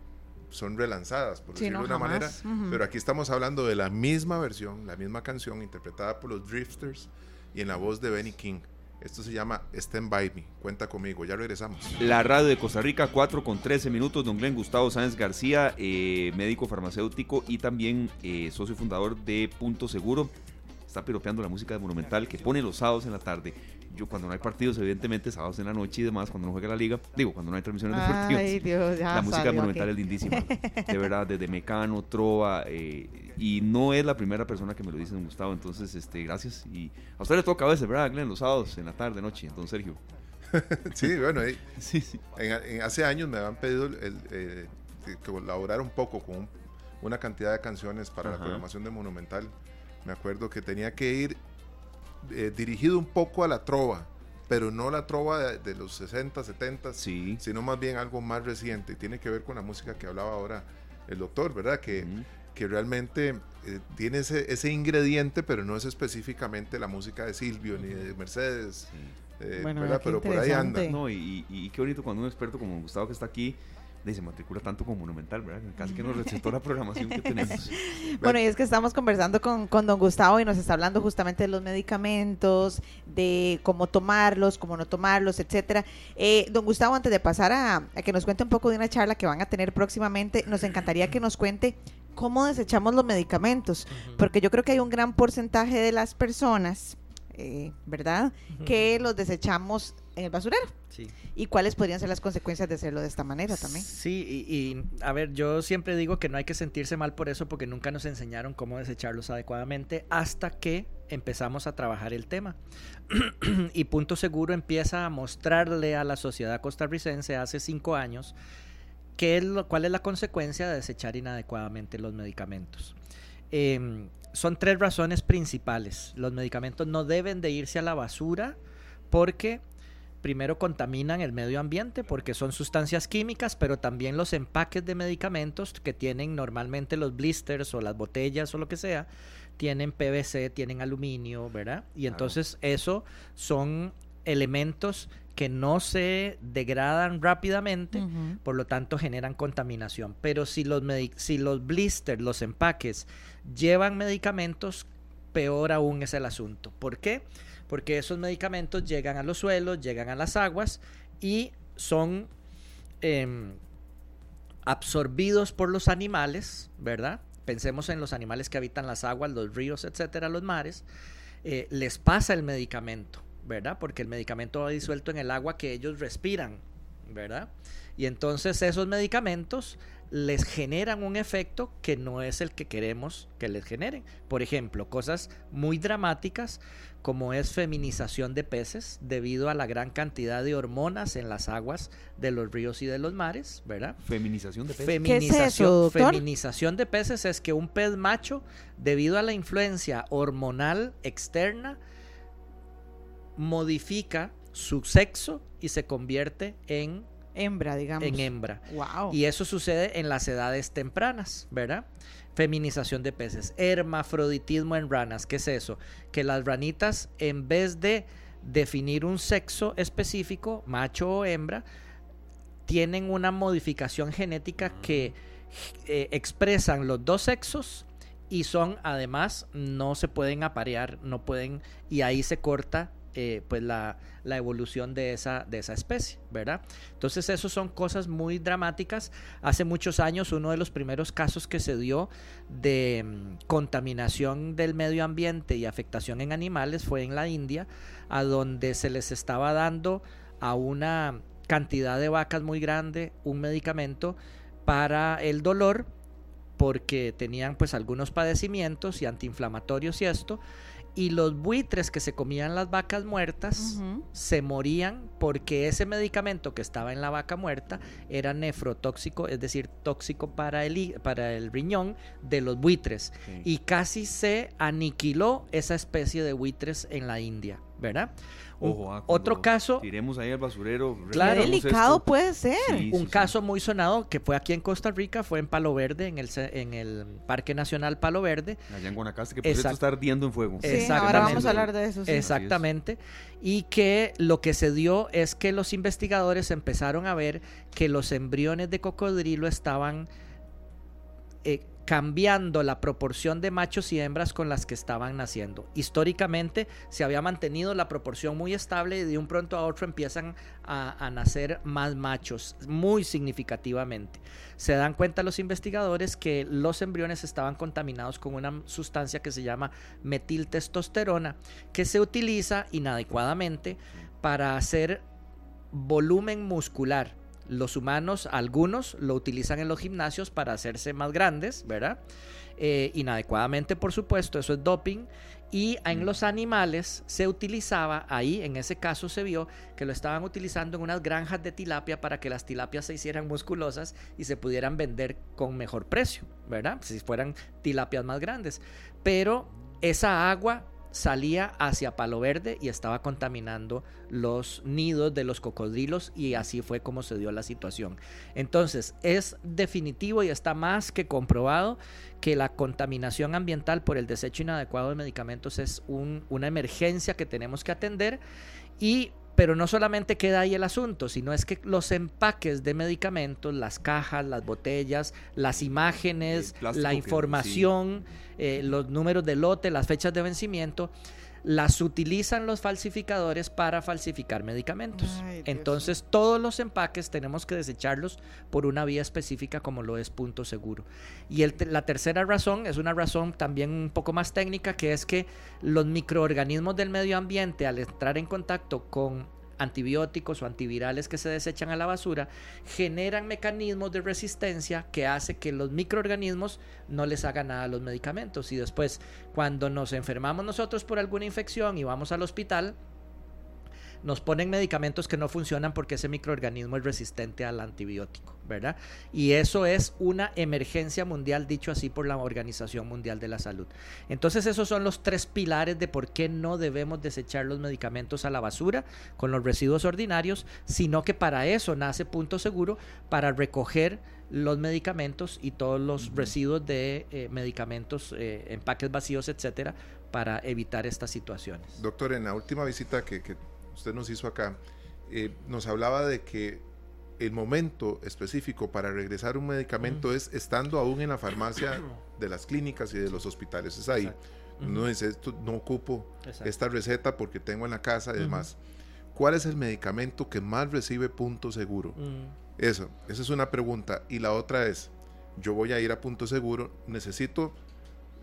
Speaker 4: son relanzadas, por decirlo de una manera, pero aquí estamos hablando de la misma versión, la misma canción interpretada por los Drifters y en la voz de Benny King. Esto se llama Stand By Me. Cuenta conmigo, ya regresamos.
Speaker 2: La radio de Costa Rica, 4 con 13 minutos. Don Glenn Gustavo Sáenz García, eh, médico farmacéutico y también eh, socio fundador de Punto Seguro. Está piropeando la música de Monumental que pone los sábados en la tarde. Yo cuando no hay partidos, evidentemente, sábados en la noche y demás, cuando no juega la liga, digo, cuando no hay transmisiones deportivas, la música de Monumental es lindísima. De verdad, desde Mecano, Trova, eh, y no es la primera persona que me lo dice, don Gustavo. Entonces, este, gracias. Y a usted le toca a veces, ¿verdad, Glenn? Los sábados, en la tarde, noche, don Sergio. (laughs)
Speaker 4: sí, bueno, (laughs) sí, sí. En, hace años me habían pedido el, eh, que colaborara un poco con una cantidad de canciones para la programación de Monumental. Me acuerdo que tenía que ir eh, dirigido un poco a la trova, pero no la trova de, los 60, 70, sí. sino más bien algo más reciente. Tiene que ver con la música que hablaba ahora el doctor, ¿verdad? Que, que realmente eh, tiene ese, ese, ingrediente, pero no es específicamente la música de Silvio ni de Mercedes. Eh, ¿verdad? Pero por ahí anda.
Speaker 2: No, y, y, qué bonito cuando un experto como Gustavo que está aquí se matricula tanto como Monumental, ¿verdad? Casi que nos recetó la programación que tenemos. (laughs)
Speaker 3: bueno, y es que estamos conversando con, con, don Gustavo y nos está hablando justamente de los medicamentos, de cómo tomarlos, cómo no tomarlos, etcétera. Eh, don Gustavo, antes de pasar a, que nos cuente un poco de una charla que van a tener próximamente, nos encantaría que nos cuente cómo desechamos los medicamentos, porque yo creo que hay un gran porcentaje de las personas, eh, ¿verdad?, que los desechamos en el basurero. Sí. ¿Y cuáles podrían ser las consecuencias de hacerlo de esta manera también?
Speaker 6: Sí, y, a ver, yo siempre digo que no hay que sentirse mal por eso porque nunca nos enseñaron cómo desecharlos adecuadamente hasta que empezamos a trabajar el tema. (clears throat) y Punto Seguro empieza a mostrarle a la sociedad costarricense hace cinco años qué es lo, cuál es la consecuencia de desechar inadecuadamente los medicamentos. Em, son tres razones principales. Los medicamentos no deben de irse a la basura porque primero contaminan el medio ambiente porque son sustancias químicas, pero también los empaques de medicamentos que tienen normalmente los blisters o las botellas o lo que sea, tienen PVC, tienen aluminio, ¿verdad? Y entonces eso son elementos que no se degradan rápidamente, por lo tanto generan contaminación. Pero si los, si los blisters, los empaques, llevan medicamentos, peor aún es el asunto. ¿Por qué? Porque esos medicamentos llegan a los suelos, llegan a las aguas y son em, absorbidos por los animales, ¿verdad? Pensemos en los animales que habitan las aguas, los ríos, etcétera, los mares. Eh, les pasa el medicamento ¿verdad? Porque el medicamento va disuelto en el agua que ellos respiran, ¿verdad? Y entonces esos medicamentos les generan un efecto que no es el que queremos que les generen. Por ejemplo, cosas muy dramáticas como es feminización de peces debido a la gran cantidad de hormonas en las aguas de los ríos y de los mares, ¿verdad?
Speaker 2: Feminización de peces.
Speaker 6: Feminización, feminización de peces es que un pez macho, debido a la influencia hormonal externa, modifica su sexo y se convierte en
Speaker 3: hembra, digamos.
Speaker 6: En hembra.
Speaker 3: Wow.
Speaker 6: Y eso sucede en las edades tempranas, ¿verdad? Feminización de peces. Hermafroditismo en ranas. ¿Qué es eso? Que las ranitas, en vez de definir un sexo específico, macho o hembra, tienen una modificación genética que eh, expresan los dos sexos y son además no se pueden aparear, no pueden y ahí se corta eh, pues la, evolución de esa, de esa especie, ¿verdad? Entonces, eso son cosas muy dramáticas. Hace muchos años, uno de los primeros casos que se dio de mm, contaminación del medio ambiente y afectación en animales fue en la India, a donde se les estaba dando a una cantidad de vacas muy grande un medicamento para el dolor porque tenían pues algunos padecimientos y antiinflamatorios y esto y los buitres que se comían las vacas muertas se morían porque ese medicamento que estaba en la vaca muerta era nefrotóxico, es decir, tóxico para el, para el riñón de los buitres. Y casi se aniquiló esa especie de buitres en la India, ¿verdad?
Speaker 2: Ah,
Speaker 6: otro caso.
Speaker 2: Tiremos ahí al basurero.
Speaker 3: Claro, delicado puede ser.
Speaker 6: un caso muy sonado que fue aquí en Costa Rica, fue en Palo Verde, en el, en el Parque Nacional Palo Verde.
Speaker 2: Allá en Guanacaste, que por cierto está ardiendo en fuego.
Speaker 3: Sí, ahora vamos a hablar de eso.
Speaker 6: Exactamente. Y que lo que se dio es que los investigadores empezaron a ver que los embriones de cocodrilo estaban eh, cambiando la proporción de machos y hembras con las que estaban naciendo. Históricamente se había mantenido la proporción muy estable y de un pronto a otro empiezan a, nacer más machos, muy significativamente. Se dan cuenta los investigadores que los embriones estaban contaminados con una sustancia que se llama metiltestosterona, que se utiliza inadecuadamente para hacer volumen muscular los humanos, algunos lo utilizan en los gimnasios para hacerse más grandes, ¿verdad? Eh, inadecuadamente, por supuesto, eso es doping. Y en mm. los animales se utilizaba, ahí en ese caso se vio que lo estaban utilizando en unas granjas de tilapia para que las tilapias se hicieran musculosas y se pudieran vender con mejor precio, ¿verdad? Si fueran tilapias más grandes. Pero esa agua salía hacia Palo Verde y estaba contaminando los nidos de los cocodrilos y así fue como se dio la situación. Entonces es definitivo y está más que comprobado que la contaminación ambiental por el desecho inadecuado de medicamentos es una emergencia que tenemos que atender y pero no solamente queda ahí el asunto, sino es que los empaques de medicamentos, las cajas, las botellas, las imágenes, la información, eh, los números de lote, las fechas de vencimiento, las utilizan los falsificadores para falsificar medicamentos. Entonces todos los empaques tenemos que desecharlos por una vía específica como lo es punto seguro. Y la tercera razón es una razón también un poco más técnica, que es que los microorganismos del medio ambiente al entrar en contacto con antibióticos o antivirales que se desechan a la basura, generan mecanismos de resistencia que hace que los microorganismos no les hagan nada a los medicamentos. Y después, cuando nos enfermamos nosotros por alguna infección y vamos al hospital, nos ponen medicamentos que no funcionan porque ese microorganismo es resistente al antibiótico, ¿verdad? Y eso es una emergencia mundial, dicho así por la Organización Mundial de la Salud. Entonces esos son los tres pilares de por qué no debemos desechar los medicamentos a la basura con los residuos ordinarios, sino que para eso nace Punto Seguro, para recoger los medicamentos y todos los residuos de eh, medicamentos, eh, empaques vacíos, etcétera, para evitar estas situaciones.
Speaker 4: Doctor, en la última visita que, que usted nos hizo acá, eh, nos hablaba de que el momento específico para regresar un medicamento es estando aún en la farmacia de las clínicas y de los hospitales. Es ahí. No dice, esto, no ocupo esta receta porque tengo en la casa y demás. ¿Cuál es el medicamento que más recibe punto seguro? Eso, esa es una pregunta. Y la otra es, yo voy a ir a punto seguro, necesito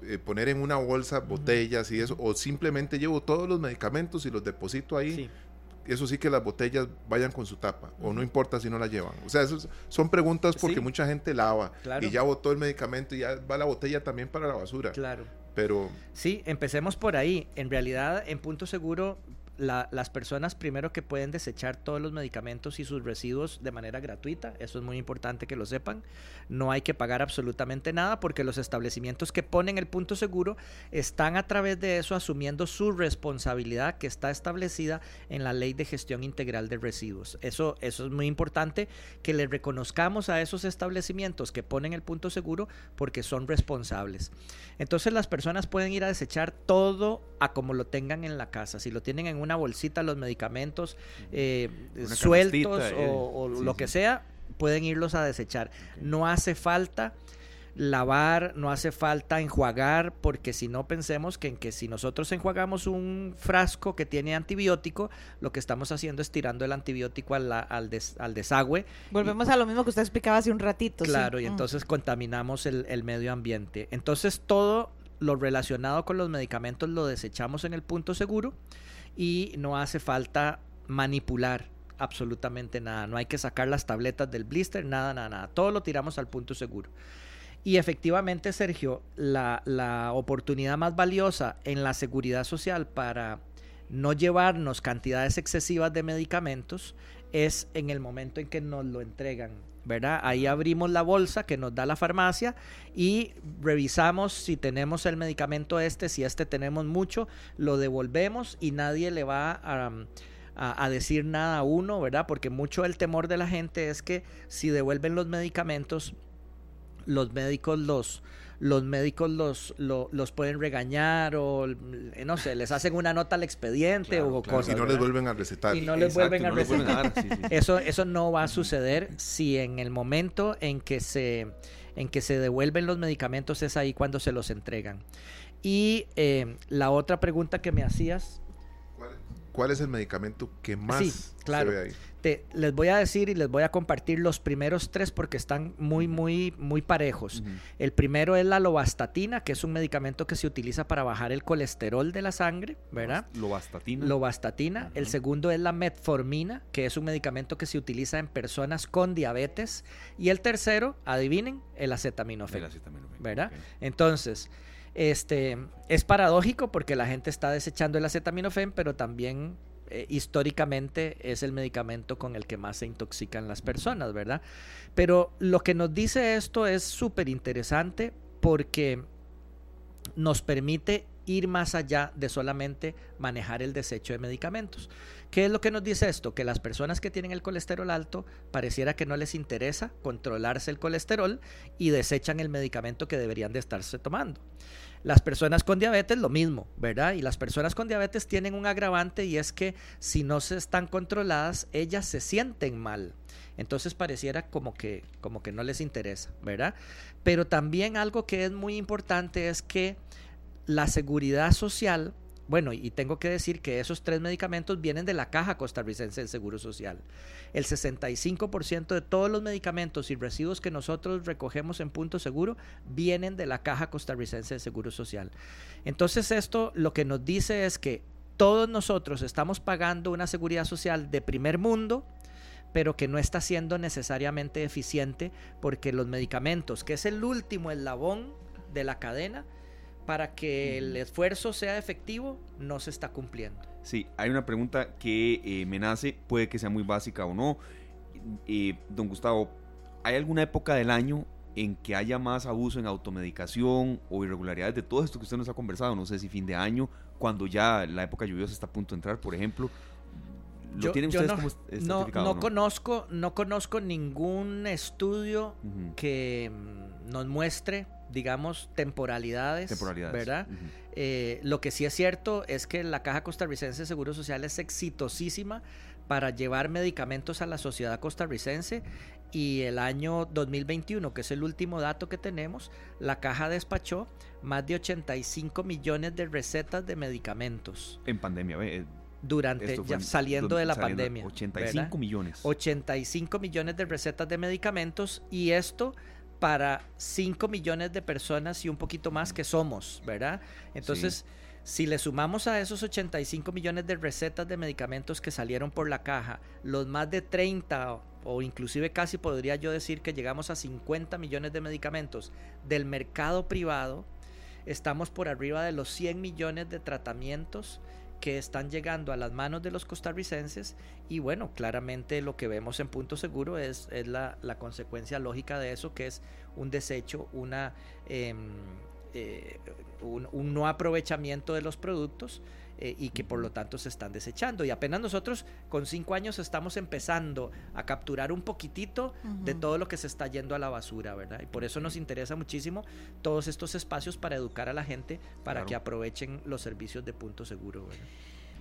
Speaker 4: eh, poner en una bolsa botellas y eso, o simplemente llevo todos los medicamentos y los deposito ahí. Eso sí que las botellas vayan con su tapa, o no importa si no la llevan. O sea, esas son preguntas porque mucha gente lava y ya botó el medicamento y ya va la botella también para la basura.
Speaker 6: Claro.
Speaker 4: Pero...
Speaker 6: Sí, empecemos por ahí. En realidad, en punto seguro las personas primero que pueden desechar todos los medicamentos y sus residuos de manera gratuita, eso es muy importante que lo sepan, no hay que pagar absolutamente nada porque los establecimientos que ponen el punto seguro están a través de eso asumiendo su responsabilidad que está establecida en la ley de gestión integral de residuos. Eso, eso es muy importante que le reconozcamos a esos establecimientos que ponen el punto seguro porque son responsables. Entonces las personas pueden ir a desechar todo a como lo tengan en la casa, si lo tienen en una bolsita los medicamentos eh, sueltos o, lo que sea, pueden irlos a desechar. No hace falta lavar, no hace falta enjuagar, porque si no pensemos que en que si nosotros enjuagamos un frasco que tiene antibiótico, lo que estamos haciendo es tirando el antibiótico al, al, al desagüe.
Speaker 3: Volvemos a lo mismo que usted explicaba hace un ratito.
Speaker 6: Claro, y mm. entonces contaminamos el, el medio ambiente. Entonces todo lo relacionado con los medicamentos lo desechamos en el punto seguro y no hace falta manipular absolutamente nada. No hay que sacar las tabletas del blister, nada, nada, nada. Todo lo tiramos al punto seguro. Y efectivamente, Sergio, la, la oportunidad más valiosa en la seguridad social para no llevarnos cantidades excesivas de medicamentos es en el momento en que nos lo entregan ¿verdad? Ahí abrimos la bolsa que nos da la farmacia y revisamos si tenemos el medicamento este, si este tenemos mucho, lo devolvemos y nadie le va a, decir nada a uno, ¿verdad? Porque mucho el temor de la gente es que si devuelven los medicamentos, los médicos los los médicos los, los, pueden regañar o eh, no sé, les hacen una nota al expediente o cosas.
Speaker 4: Y no les vuelven a recetar.
Speaker 6: Y no les vuelven a recetar. Eso, eso no va a suceder si en el momento en que se en que se devuelven los medicamentos es ahí cuando se los entregan. Y eh, la otra pregunta que me hacías.
Speaker 4: ¿Cuál, es el medicamento que más
Speaker 6: claro. se ve ahí? les voy a decir y les voy a compartir los primeros tres porque están muy, muy, muy parejos. El primero es la lovastatina, que es un medicamento que se utiliza para bajar el colesterol de la sangre, ¿verdad?
Speaker 2: Lovastatina.
Speaker 6: Lovastatina. El segundo es la metformina, que es un medicamento que se utiliza en personas con diabetes. Y el tercero, adivinen, el acetaminofén. El acetaminofén. ¿Verdad? Entonces, este, es paradójico porque la gente está desechando el acetaminofén, pero también eh, históricamente es el medicamento con el que más se intoxican las personas, ¿verdad? Pero lo que nos dice esto es súper interesante porque nos permite ir más allá de solamente manejar el desecho de medicamentos. ¿Qué es lo que nos dice esto? Que las personas que tienen el colesterol alto pareciera que no les interesa controlarse el colesterol y desechan el medicamento que deberían de estarse tomando. Las personas con diabetes lo mismo, ¿verdad? Y las personas con diabetes tienen un agravante y es que si no se están controladas, ellas se sienten mal. Entonces pareciera como que, como que no les interesa, ¿verdad? Pero también algo que es muy importante es que la seguridad social bueno, y tengo que decir que esos tres medicamentos vienen de la Caja Costarricense del Seguro Social. El 65% de todos los medicamentos y residuos que nosotros recogemos en punto seguro vienen de la Caja Costarricense del Seguro Social. Entonces esto lo que nos dice es que todos nosotros estamos pagando una seguridad social de primer mundo, pero que no está siendo necesariamente eficiente porque los medicamentos, que es el último eslabón de la cadena, para que el esfuerzo sea efectivo, no se está cumpliendo.
Speaker 2: Sí, hay una pregunta que eh, me nace, puede que sea muy básica o no. Eh, don Gustavo, ¿hay alguna época del año en que haya más abuso en automedicación o irregularidades de todo esto que usted nos ha conversado? No sé si fin de año, cuando ya la época lluviosa está a punto de entrar, por ejemplo. ¿Lo
Speaker 6: Yo-
Speaker 2: tienen
Speaker 6: yo
Speaker 2: ustedes
Speaker 6: no,
Speaker 2: como (laughs)
Speaker 6: no, no conozco, no conozco ningún estudio que mm, nos muestre, digamos, temporalidades,
Speaker 2: Temporalidades.
Speaker 6: ¿verdad? Eh, lo que sí es cierto es que la Caja Costarricense de Seguro Social es exitosísima para llevar medicamentos a la sociedad costarricense y el año 2021, que es el último dato que tenemos, la caja despachó más de 85 millones de recetas de medicamentos
Speaker 2: En pandemia, eh,
Speaker 6: durante ya
Speaker 2: en-
Speaker 6: saliendo de la
Speaker 2: saliendo-
Speaker 6: pandemia.
Speaker 2: 85
Speaker 6: ¿verdad?
Speaker 2: millones.
Speaker 6: 85 millones de recetas de medicamentos y esto para 5 millones de personas y un poquito más que somos, ¿verdad? Entonces, si le sumamos a esos 85 millones de recetas de medicamentos que salieron por la caja, los más de 30 o- o inclusive casi podría yo decir que llegamos a 50 millones de medicamentos del mercado privado, estamos por arriba de los 100 millones de tratamientos que están llegando a las manos de los costarricenses y bueno, claramente lo que vemos en Punto Seguro es, es la, la consecuencia lógica de eso, que es un desecho, una, em, eh, un, un no aprovechamiento de los productos eh, y que por lo tanto se están desechando. Y apenas nosotros con cinco años estamos empezando a capturar un poquitito de todo lo que se está yendo a la basura, ¿verdad? Y por eso nos interesa muchísimo todos estos espacios para educar a la gente para
Speaker 4: Claro.
Speaker 6: que aprovechen los servicios de Punto Seguro, ¿verdad?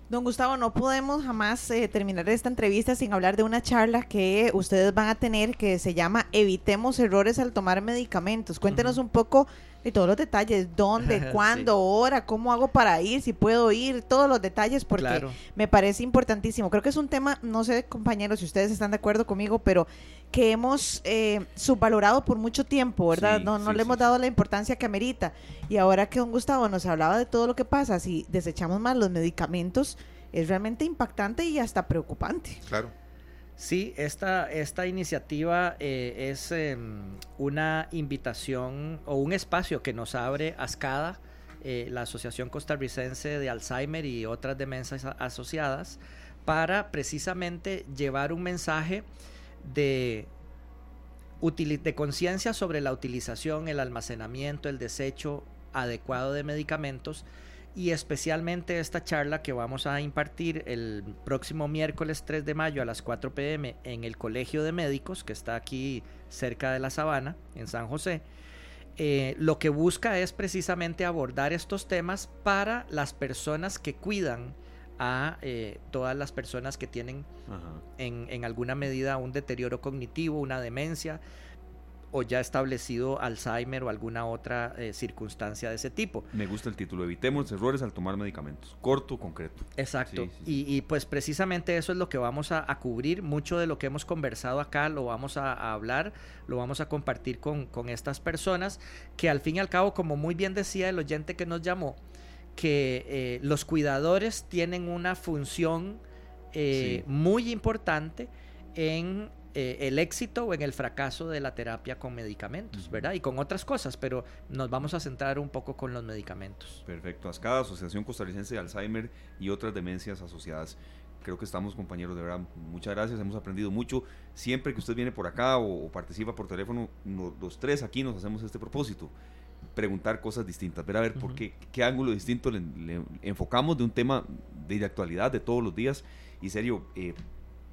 Speaker 3: Don Gustavo, no podemos jamás eh, terminar esta entrevista sin hablar de una charla que ustedes van a tener que se llama Evitemos errores al tomar medicamentos. Cuéntenos un poco de todos los detalles, (laughs) dónde,
Speaker 6: Sí.
Speaker 3: cuándo, hora, cómo hago para ir, si puedo ir, todos los detalles, porque
Speaker 6: Claro.
Speaker 3: me parece importantísimo. Creo que es un tema, no sé, compañeros, si ustedes están de acuerdo conmigo, pero que hemos eh, subvalorado por mucho tiempo, ¿verdad?
Speaker 2: Sí,
Speaker 3: no no
Speaker 2: sí,
Speaker 3: le hemos
Speaker 2: sí,
Speaker 3: dado la importancia que amerita. Y ahora que don Gustavo nos hablaba de todo lo que pasa, si desechamos más los medicamentos, es realmente impactante y hasta preocupante.
Speaker 4: Claro.
Speaker 6: Sí, esta, esta iniciativa eh, es em, una invitación o un espacio que nos abre ASCADA, eh, la Asociación Costarricense de Alzheimer y otras demencias asociadas, para precisamente llevar un mensaje de, de conciencia sobre la utilización, el almacenamiento, el desecho adecuado de medicamentos y especialmente esta charla que vamos a impartir el próximo miércoles 3 de mayo a las 4 pm en el Colegio de Médicos, que está aquí cerca de la Sabana, en San José. Eh, lo que busca es precisamente abordar estos temas para las personas que cuidan a eh, todas las personas que tienen en, en alguna medida un deterioro cognitivo, una demencia o ya establecido Alzheimer o alguna otra eh, circunstancia de ese tipo.
Speaker 2: Me gusta el título, evitemos errores al tomar medicamentos. Corto, concreto.
Speaker 6: Exacto.
Speaker 2: Sí, sí,
Speaker 6: Y, y, pues precisamente eso es lo que vamos a, a cubrir. Mucho de lo que hemos conversado acá lo vamos a, a hablar, lo vamos a compartir con, con estas personas que al fin y al cabo, como muy bien decía el oyente que nos llamó, que eh, los cuidadores tienen una función eh,
Speaker 2: Sí.
Speaker 6: muy importante en eh, el éxito o en el fracaso de la terapia con medicamentos,
Speaker 2: Ujú.
Speaker 6: ¿verdad? Y con otras cosas, pero nos vamos a centrar un poco con los medicamentos.
Speaker 2: Perfecto. ASCADA, Asociación Costarricense de Alzheimer y otras demencias asociadas. Creo que estamos compañeros, de verdad. Muchas gracias, hemos aprendido mucho. Siempre que usted viene por acá o, o participa por teléfono, no- los tres aquí nos hacemos este propósito. Preguntar cosas distintas, ver a ver por
Speaker 6: Ujú.
Speaker 2: qué, qué ángulo distinto le, le enfocamos de un tema de, de actualidad de todos los días. Y serio, eh,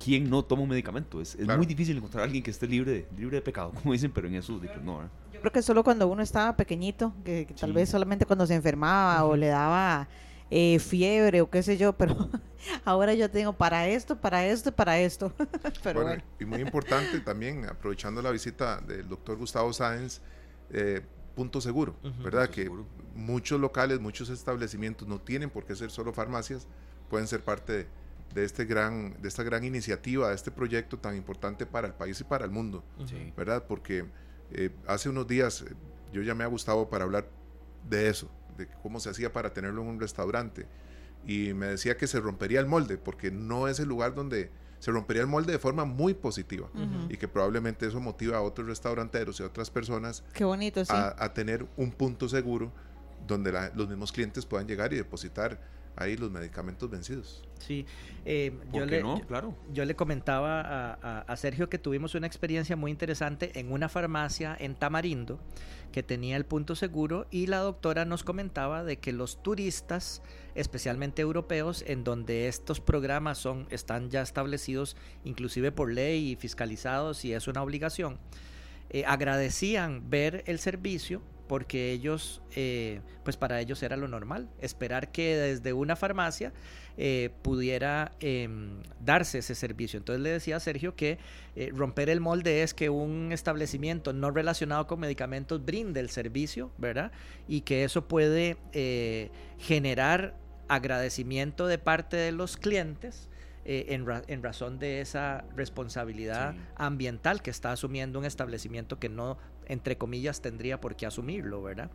Speaker 2: ¿quién no toma un medicamento? Es, es
Speaker 4: Claro.
Speaker 2: muy difícil encontrar a alguien que esté libre de, libre de pecado, (laughs) como dicen, pero en eso de que no. ¿verdad?
Speaker 3: Yo creo que solo cuando uno estaba pequeñito, que, que tal
Speaker 2: Sí.
Speaker 3: vez solamente cuando se enfermaba o le daba eh, fiebre o qué sé yo, pero (laughs) ahora yo tengo para esto, para esto y para esto. (laughs) pero
Speaker 4: Bueno,
Speaker 3: bueno.
Speaker 4: y muy importante también, aprovechando la visita del doctor Gustavo Sáenz, eh, punto seguro,
Speaker 6: Ujú.
Speaker 4: ¿verdad?
Speaker 2: Punto
Speaker 4: que
Speaker 2: seguro.
Speaker 4: muchos locales, muchos establecimientos no tienen por qué ser solo farmacias, pueden ser parte de, de este gran, de esta gran iniciativa, de este proyecto tan importante para el país y para el mundo,
Speaker 2: Sí.
Speaker 4: ¿verdad? Porque eh, hace unos días eh, yo llamé a Gustavo para hablar de eso, de cómo se hacía para tenerlo en un restaurante. Y me decía que se rompería el molde, porque no es el lugar donde se rompería el molde de forma muy positiva. Y que probablemente eso motiva a otros restauranteros y a otras personas
Speaker 3: Qué bonito, sí.
Speaker 4: a, a tener un punto seguro donde los mismos clientes puedan llegar y depositar ahí los medicamentos vencidos.
Speaker 6: Sí, eh, yo, le, claro. yo le comentaba a, Sergio que tuvimos una experiencia muy interesante en una farmacia en Tamarindo que tenía el punto seguro y la doctora nos comentaba de que los turistas, especialmente europeos, en donde estos programas son, están ya establecidos inclusive por ley y fiscalizados y es una obligación, eh, agradecían ver el servicio porque ellos, eh, pues para ellos era lo normal, esperar que desde una farmacia eh, pudiera em, darse ese servicio. Entonces le decía a Sergio que eh, romper el molde es que un establecimiento no relacionado con medicamentos brinde el servicio, ¿verdad? Y que eso puede generar agradecimiento de parte de los clientes eh, en, razón de esa responsabilidad ambiental que está asumiendo un establecimiento que no, entre comillas, tendría por qué asumirlo, ¿verdad?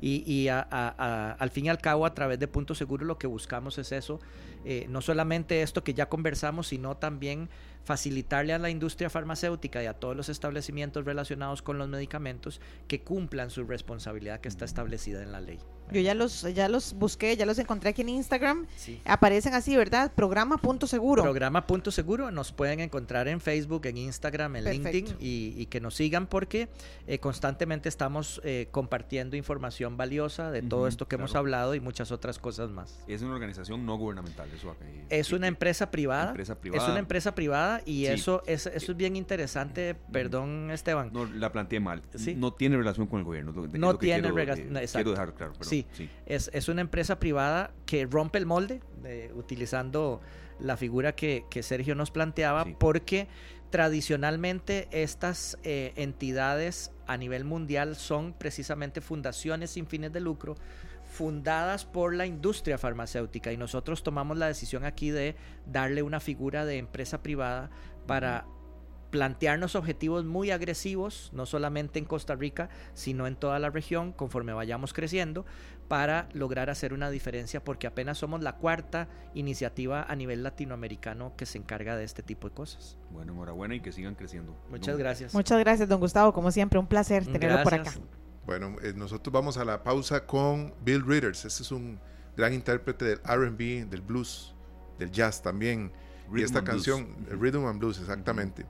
Speaker 6: Y, al fin y al cabo, a través de Punto Seguro, lo que buscamos es eso, eh, no solamente esto que ya conversamos, sino también facilitarle a la industria farmacéutica y a todos los establecimientos relacionados con los medicamentos que cumplan su responsabilidad que está establecida en la ley.
Speaker 3: Yo ya los, ya los busqué, ya los encontré aquí en Instagram. Aparecen así, ¿verdad? Programa Punto Seguro.
Speaker 6: Programa Punto Seguro. Nos pueden encontrar en Facebook, en Instagram, en LinkedIn y, que nos sigan porque eh, constantemente estamos eh, compartiendo información valiosa de todo esto que hemos hablado y muchas otras cosas más.
Speaker 2: Es una organización no gubernamental, eso
Speaker 6: Es una empresa privada. Es una empresa privada y eso, es, eso es bien interesante. Perdón, Esteban.
Speaker 2: No, la planteé mal. No tiene relación con el gobierno.
Speaker 6: no tiene relación.
Speaker 2: Quiero dejar claro.
Speaker 6: Sí, Es, es, una empresa privada que rompe el molde, utilizando la figura que, que Sergio nos planteaba, porque tradicionalmente estas eh, entidades a nivel mundial son precisamente fundaciones sin fines de lucro fundadas por la industria farmacéutica. Y nosotros tomamos la decisión aquí de darle una figura de empresa privada para plantearnos objetivos muy agresivos, no solamente en Costa Rica, sino en toda la región, conforme vayamos creciendo, para lograr hacer una diferencia, porque apenas somos la cuarta iniciativa a nivel latinoamericano que se encarga de este tipo de cosas.
Speaker 2: Bueno, enhorabuena y que sigan creciendo.
Speaker 6: Muchas gracias.
Speaker 3: Muchas gracias, don Gustavo, como siempre, un placer tenerlo por acá.
Speaker 4: Bueno, eh, nosotros vamos a la pausa con Bill Readers. Este es un gran intérprete del RB, del blues, del jazz también. y esta canción, Rhythm and Blues, exactamente.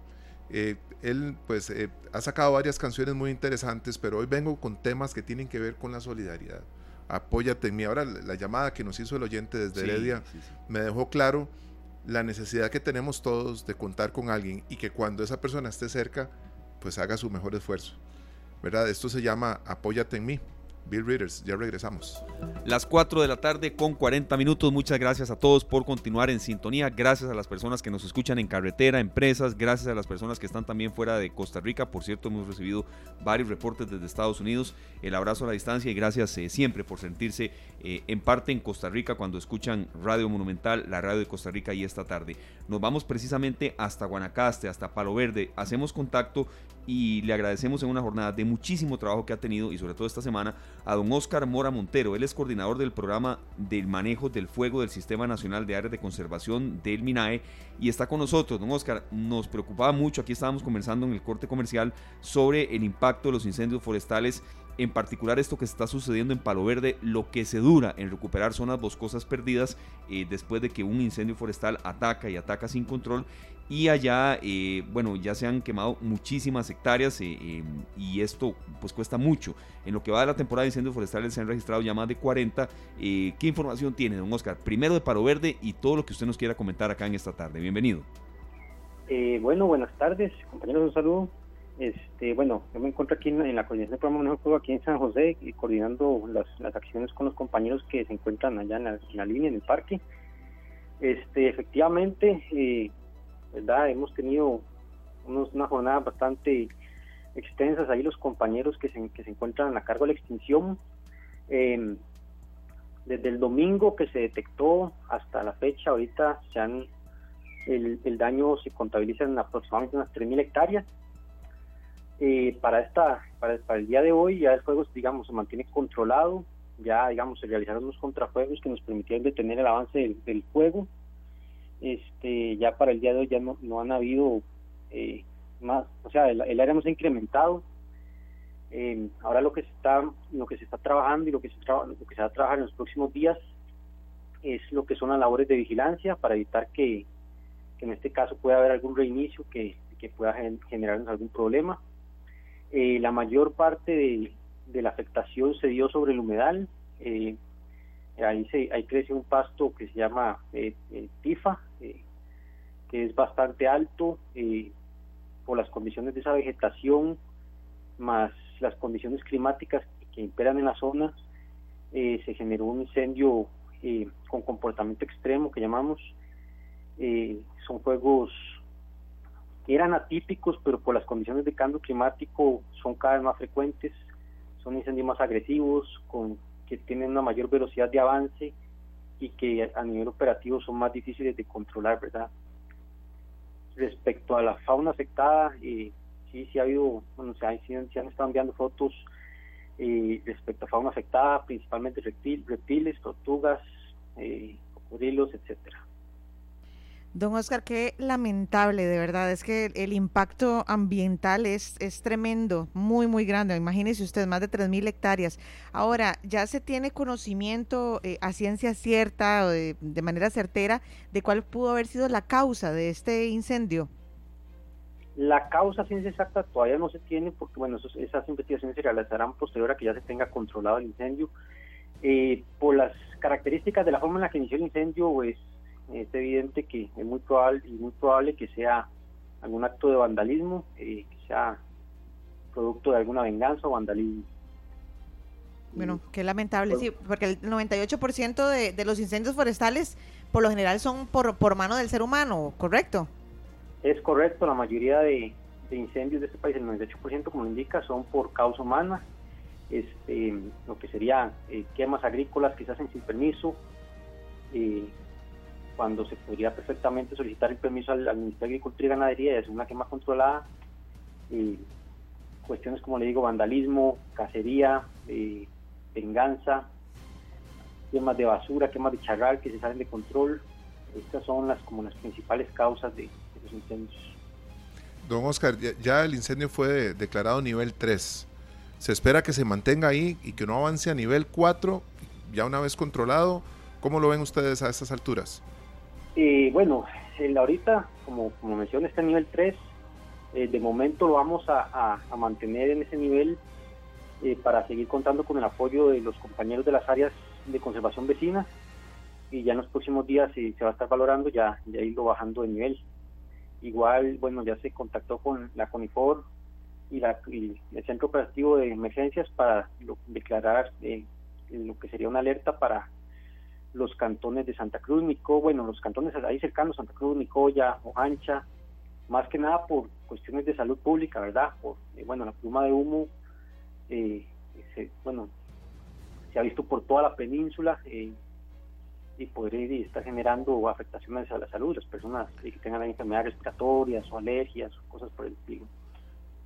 Speaker 4: Eh, él pues eh, ha sacado varias canciones muy interesantes, pero hoy vengo con temas que tienen que ver con la solidaridad. Apóyate en mí. Ahora la llamada que nos hizo el oyente desde Heredia me dejó claro la necesidad que tenemos todos de contar con alguien y que cuando esa persona esté cerca, pues haga su mejor esfuerzo. ¿verdad? Esto se llama Apóyate en mí. Bill Readers, ya regresamos.
Speaker 2: Las 4 de la tarde con 40 minutos. Muchas gracias a todos por continuar en sintonía. Gracias a las personas que nos escuchan en carretera, empresas. Gracias a las personas que están también fuera de Costa Rica. Por cierto, hemos recibido varios reportes desde Estados Unidos. El abrazo a la distancia y gracias eh, siempre por sentirse eh, en parte en Costa Rica cuando escuchan Radio Monumental, la radio de Costa Rica y esta tarde. Nos vamos precisamente hasta Guanacaste, hasta Palo Verde. Hacemos contacto y le agradecemos en una jornada de muchísimo trabajo que ha tenido y sobre todo esta semana a don Oscar Mora Montero. Él es coordinador del programa del manejo del fuego del Sistema Nacional de Áreas de Conservación del MINAE y está con nosotros. Don Oscar, nos preocupaba mucho, aquí estábamos conversando en el corte comercial sobre el impacto de los incendios forestales en particular esto que está sucediendo en Palo Verde, lo que se dura en recuperar zonas boscosas perdidas eh, después de que un incendio forestal ataca y ataca sin control y allá, eh, bueno, ya se han quemado muchísimas hectáreas eh, em, y esto pues cuesta mucho. En lo que va de la temporada de incendios forestales se han registrado ya más de 40. ¿Qué información tiene, don Oscar? Primero de Palo Verde y todo lo que usted nos quiera comentar acá en esta tarde. Bienvenido.
Speaker 8: bueno, buenas tardes, compañeros, un saludo. Este, bueno, yo me encuentro aquí en, la coordinación del programa Juego aquí en San José, y coordinando las, las, acciones con los compañeros que se encuentran allá en la, línea, en el parque. Este, efectivamente, eh, ¿verdad? Hemos tenido unos, una jornada bastante extensas ahí los compañeros que se, que se encuentran a cargo de la extinción. Em, desde el domingo que se detectó hasta la fecha, ahorita se han, el, el daño se contabiliza en aproximadamente unas 3.000 hectáreas eh, para esta para, el día de hoy ya el fuego digamos se mantiene controlado ya digamos se realizaron unos contrafuegos que nos permitieron detener el avance del, fuego este ya para el día de hoy ya no, no han habido eh, más o sea el, área no se ha incrementado Eh, ahora lo que se está lo que se está trabajando y lo que se lo que se va a trabajar en los próximos días es lo que son las labores de vigilancia para evitar que, en este caso pueda haber algún reinicio que, pueda generarnos algún problema. Eh, la mayor parte de, la afectación se dio sobre el humedal. Eh, ahí, se, ahí crece un pasto que se llama eh, tifa, que es bastante alto por las condiciones de esa vegetación, más las condiciones climáticas que imperan en la zona. se generó un incendio eh, con comportamiento extremo que llamamos. Eh, son fuegos eran atípicos, pero por las condiciones de cambio climático son cada vez más frecuentes, son incendios más agresivos, con que tienen una mayor velocidad de avance y que a nivel operativo son más difíciles de controlar, ¿verdad? Respecto a la fauna afectada, eh, sí, sí ha habido, bueno, se, han, se han estado enviando fotos eh, respecto a fauna afectada, principalmente reptiles, tortugas, eh, cocodrilos, etcétera.
Speaker 3: Don Oscar, qué lamentable, de verdad. Es que el impacto ambiental es, es tremendo, muy, muy grande. Imagínese usted, más de 3.000 hectáreas. Ahora, ¿ya se tiene conocimiento eh, a ciencia cierta o de, manera certera de cuál pudo haber sido la causa de este incendio?
Speaker 8: La causa ciencia exacta todavía no se tiene porque, bueno, esas investigaciones se realizarán posterior a que ya se tenga controlado el incendio. Eh, por las características de la forma en la que inició el incendio, pues es evidente que es muy probable y muy probable que sea algún acto de vandalismo, eh, que sea producto de alguna venganza o vandalismo.
Speaker 3: Bueno, qué lamentable, sí, porque el 98% de, de los incendios forestales por lo general son por, por mano del ser humano, ¿correcto?
Speaker 8: Es correcto, la mayoría de, de incendios de este país, el 98% como indica, son por causa humana este, lo que sería eh, quemas agrícolas que se hacen sin permiso, eh, cuando se podría perfectamente solicitar el permiso al, Ministerio de Agricultura y Ganadería y hacer una quema controlada, eh, cuestiones como le digo, vandalismo, cacería, venganza, quemas de basura, quemas de charral que se salen de control, estas son las como las principales causas de, los incendios.
Speaker 4: Don Oscar, ya, el incendio fue declarado nivel 3 se espera que se mantenga ahí y que no avance a nivel 4, ya una vez controlado. ¿Cómo lo ven ustedes a estas alturas?
Speaker 8: Eh, bueno, ahorita, como, como mencioné, está en nivel 3. Eh, de momento lo vamos a, mantener en ese nivel eh, para seguir contando con el apoyo de los compañeros de las áreas de conservación vecinas y ya en los próximos días si se va a estar valorando ya, ya irlo bajando de nivel. Igual, bueno, ya se contactó con la CONIFOR y, la, el Centro Operativo de Emergencias para declarar eh, lo que sería una alerta para los cantones de Santa Cruz, Nico, bueno, los cantones ahí cercanos, Santa Cruz, Nicoya, Ojancha, más que nada por cuestiones de salud pública, ¿verdad? Por, eh, bueno, la pluma de humo, eh, se, bueno, se ha visto por toda la península y podría estar generando afectaciones a la salud, las personas que tengan enfermedades respiratorias o alergias o cosas por el estilo.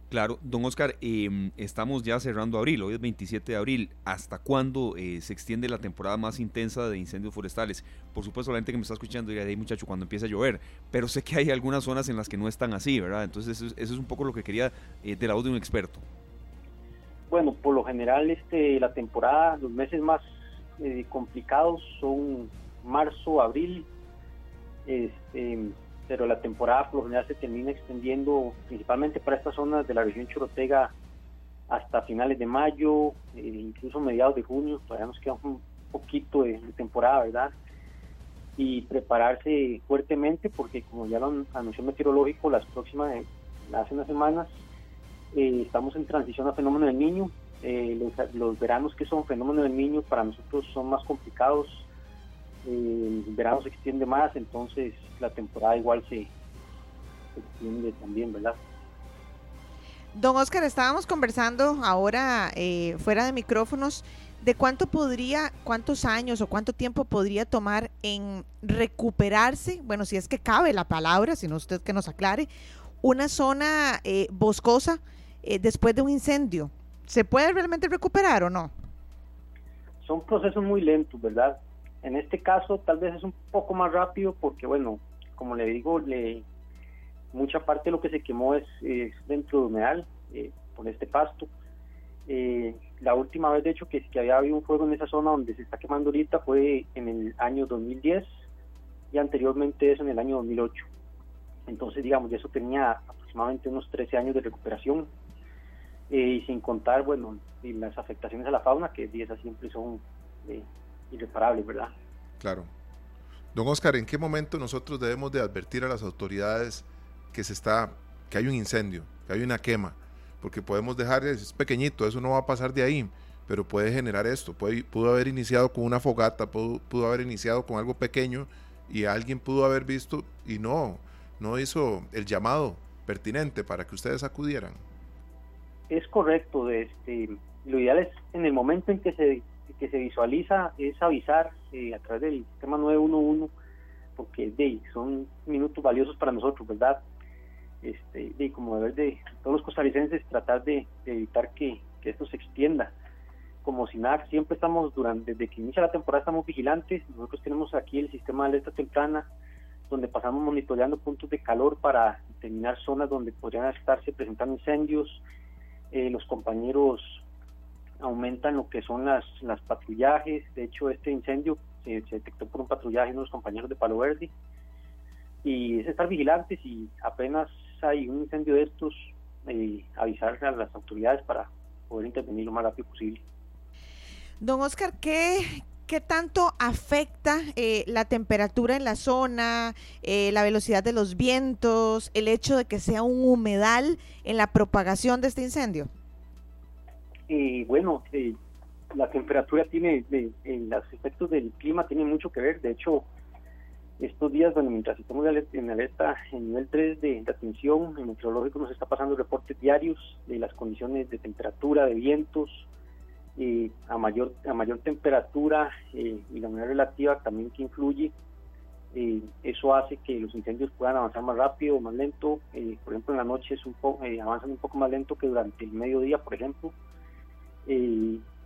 Speaker 2: Claro, don Oscar, em, estamos ya cerrando abril, hoy es 27 de abril. ¿Hasta cuándo eh, se extiende la temporada más intensa de incendios forestales? Por supuesto, la gente que me está escuchando dirá, ahí muchacho, cuando empieza a llover, pero sé que hay algunas zonas en las que no están así, ¿verdad? Entonces eso, es un poco lo que quería eh, de la voz de un experto.
Speaker 8: Bueno, por lo general este, la temporada, los meses más eh, complicados son marzo, abril, este, pero la temporada por lo general se termina extendiendo principalmente para estas zonas de la región Chorotega hasta finales de mayo, eh, incluso mediados de junio, todavía nos queda un poquito de, temporada, ¿verdad? Y prepararse fuertemente porque como ya lo anunció Meteorológico, las próximas, eh, hace unas semanas, eh, estamos en transición a fenómeno del niño. los, los veranos que son fenómeno del niño para nosotros son más complicados el verano se extiende más, entonces la temporada igual se, extiende también, ¿verdad?
Speaker 3: Don Oscar, estábamos conversando ahora eh, fuera de micrófonos de cuánto podría, cuántos años o cuánto tiempo podría tomar en recuperarse, bueno, si es que cabe la palabra, si no usted que nos aclare, una zona eh, boscosa eh, después de un incendio. ¿Se puede realmente recuperar o no?
Speaker 8: Son procesos muy lentos, ¿verdad? En este caso tal vez es un poco más rápido porque, bueno, como le digo, mucha parte de lo que se quemó es, dentro de humedal, eh, por este pasto. Eh, la última vez, de hecho, que, había habido un fuego en esa zona donde se está quemando ahorita fue en el año 2010 y anteriormente eso en el año 2008. Entonces, digamos, eso tenía aproximadamente unos 13 años de recuperación eh, y sin contar, bueno, las afectaciones a la fauna, que esas siempre son eh, irreparables, ¿verdad?
Speaker 4: Claro. Don Oscar, ¿en qué momento nosotros debemos de advertir a las autoridades que se está, que hay un incendio, que hay una quema? Porque podemos dejar, es pequeñito, eso no va a pasar de ahí, pero puede generar esto. Puede, pudo haber iniciado con una fogata, pudo, pudo haber iniciado con algo pequeño y alguien pudo haber visto y no, no hizo el llamado pertinente para que ustedes acudieran.
Speaker 8: Es correcto, este, lo ideal es en el momento en que se, que se visualiza es avisar eh, a través del sistema 911 porque de, son minutos valiosos para nosotros, ¿verdad? Este, de, como deber de todos los costarricenses tratar de, evitar que, que, esto se extienda. Como SINAC siempre estamos, durante desde que inicia la temporada estamos vigilantes, nosotros tenemos aquí el sistema de alerta temprana, donde pasamos monitoreando puntos de calor para determinar zonas donde podrían estarse presentando incendios. Eh, los compañeros aumentan lo que son las, las patrullajes. De hecho, este incendio se, detectó por un patrullaje de unos compañeros de Palo Verde. Y es estar vigilantes y apenas hay un incendio de estos, eh, avisar a las autoridades para poder intervenir lo más rápido posible.
Speaker 3: Don Oscar, ¿qué, ¿Qué tanto afecta eh, la temperatura en la zona, eh, la velocidad de los vientos, el hecho de que sea un humedal en la propagación de este incendio?
Speaker 8: Eh, bueno, la temperatura tiene, en los efectos del clima tiene mucho que ver. De hecho, estos días, bueno, mientras estamos en alerta en nivel 3 de, de atención, el meteorológico nos está pasando reportes diarios de las condiciones de temperatura, de vientos, a mayor a mayor temperatura eh, y la humedad relativa también que influye eh, eso hace que los incendios puedan avanzar más rápido o más lento eh, por ejemplo en la noche es un poco avanzan un poco más lento que durante el mediodía por ejemplo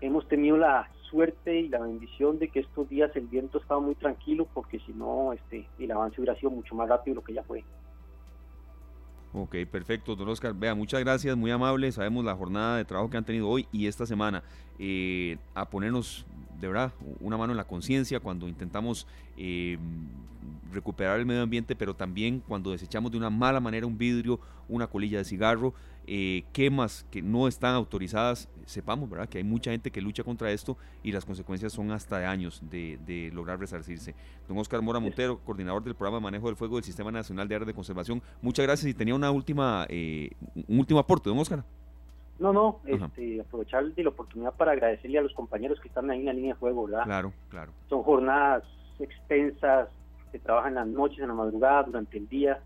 Speaker 8: hemos tenido la suerte y la bendición de que estos días el viento estaba muy tranquilo porque si no este el avance hubiera sido mucho más rápido de lo que ya fue
Speaker 2: Ok, perfecto, don Oscar. Vea, muchas gracias, muy amable. Sabemos la jornada de trabajo que han tenido hoy y esta semana. Eh, a ponernos, de verdad, una mano en la conciencia cuando intentamos eh, recuperar el medio ambiente, pero también cuando desechamos de una mala manera un vidrio, una colilla de cigarro, eh, quemas que no están autorizadas, sepamos, ¿verdad? Que hay mucha gente que lucha contra esto y las consecuencias son hasta de años de, lograr resarcirse. Don Oscar Mora Montero, coordinador del programa de manejo del fuego del Sistema Nacional de Áreas de Conservación, muchas gracias y tenía una última, eh, un último aporte, don Oscar.
Speaker 8: No, no, este, aprovechar la oportunidad para agradecerle a los compañeros que están ahí en la línea de fuego, ¿verdad?
Speaker 2: Claro, claro.
Speaker 8: Son jornadas extensas, se trabajan las noches, en la madrugada, durante el día,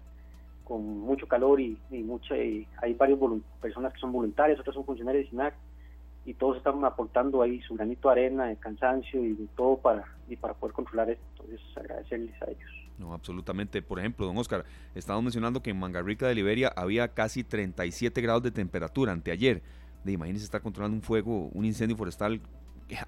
Speaker 8: con mucho calor y, mucha, hay varias personas que son voluntarias, otras son funcionarios de SINAC y todos están aportando ahí su granito de arena, de cansancio y de todo para, y para poder controlar esto. Entonces, agradecerles a ellos.
Speaker 2: No, absolutamente. Por ejemplo, don Oscar, estamos mencionando que en Mangarrica de Liberia había casi 37 grados de temperatura anteayer. Imagínense estar controlando un fuego, un incendio forestal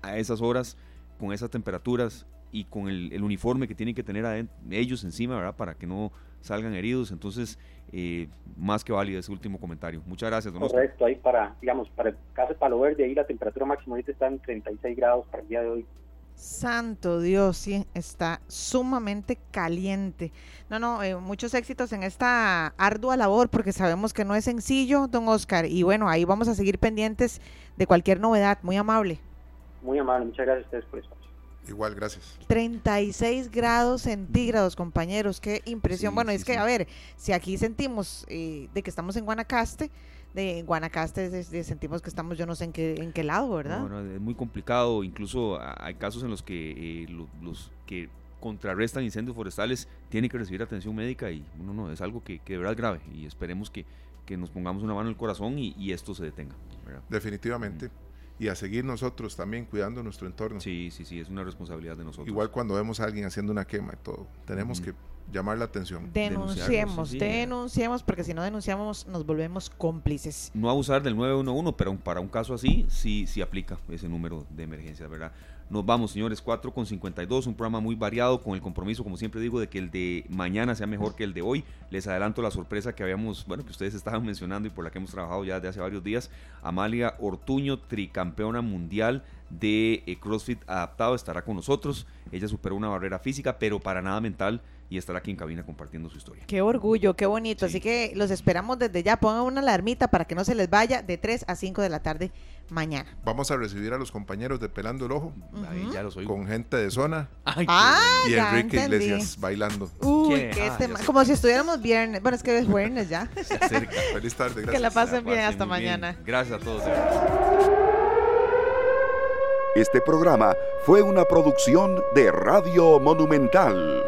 Speaker 2: a esas horas, con esas temperaturas y con el, uniforme que tienen que tener ellos encima, ¿verdad? Para que no salgan heridos. Entonces, eh, más que válido ese último comentario. Muchas gracias,
Speaker 8: don Correcto, ahí para, digamos, para el caso de Palo Verde, ahí la temperatura máxima ahorita está en 36 grados para el día de hoy.
Speaker 3: Santo Dios, sí, está sumamente caliente. No, no, eh, muchos éxitos en esta ardua labor porque sabemos que no es sencillo, don Oscar. Y bueno, ahí vamos a seguir pendientes de cualquier novedad. Muy amable.
Speaker 8: Muy amable, muchas gracias a ustedes por eso.
Speaker 4: Igual, gracias.
Speaker 3: 36 grados centígrados, compañeros, qué impresión. bueno, es que, a ver, si aquí sentimos eh, de que estamos en Guanacaste, de Guanacaste sentimos que estamos yo no sé en qué, en qué lado, ¿verdad?
Speaker 2: es muy complicado, incluso hay casos en los que eh, los, que contrarrestan incendios forestales tienen que recibir atención médica y no, no, es algo que, que de verdad es grave y esperemos que, nos pongamos una mano en el corazón y, esto se detenga.
Speaker 4: Definitivamente y a seguir nosotros también cuidando nuestro entorno.
Speaker 2: Sí, sí, sí, es una responsabilidad de nosotros.
Speaker 4: Igual cuando vemos a alguien haciendo una quema y todo, tenemos que llamar la atención.
Speaker 3: Denunciemos,
Speaker 2: sí, sí.
Speaker 3: denunciemos, porque si no denunciamos nos volvemos cómplices.
Speaker 2: No abusar del 911, pero para un caso así, sí, sí aplica ese número de emergencia, ¿verdad? Nos vamos, señores, 4 con 52, un programa muy variado, con el compromiso, como siempre digo, de que el de mañana sea mejor que el de hoy. Les adelanto la sorpresa que habíamos, bueno, que ustedes estaban (laughs) mencionando y por la que hemos trabajado ya desde hace varios días. Amalia Ortuño, tricampeona mundial de eh, CrossFit adaptado, estará con nosotros. Ella superó una barrera física, pero para nada mental, y estará aquí en cabina compartiendo su historia.
Speaker 3: Qué orgullo, qué bonito.
Speaker 2: Sí.
Speaker 3: Así que los esperamos desde ya. Pongan una alarmita para que no se les vaya de 3 a 5 de la tarde mañana.
Speaker 4: Vamos a recibir a los compañeros de Pelando el Ojo
Speaker 2: Ahí ya los oigo.
Speaker 4: con gente de zona
Speaker 2: Ay, qué
Speaker 3: Ah,
Speaker 4: y Enrique
Speaker 3: entendí.
Speaker 4: Iglesias bailando.
Speaker 3: Uy,
Speaker 2: ¿Qué? Ah,
Speaker 3: este
Speaker 2: ya
Speaker 3: ma-
Speaker 2: sé.
Speaker 3: como si estuviéramos viernes. Bueno, es que es viernes ya.
Speaker 2: bueno, (laughs) se acerca.
Speaker 4: Feliz tarde, gracias.
Speaker 3: que la pasen bien.
Speaker 2: Pasen
Speaker 3: Hasta
Speaker 2: bien.
Speaker 3: mañana.
Speaker 2: Gracias a todos.
Speaker 1: Este programa fue una producción de Radio Monumental.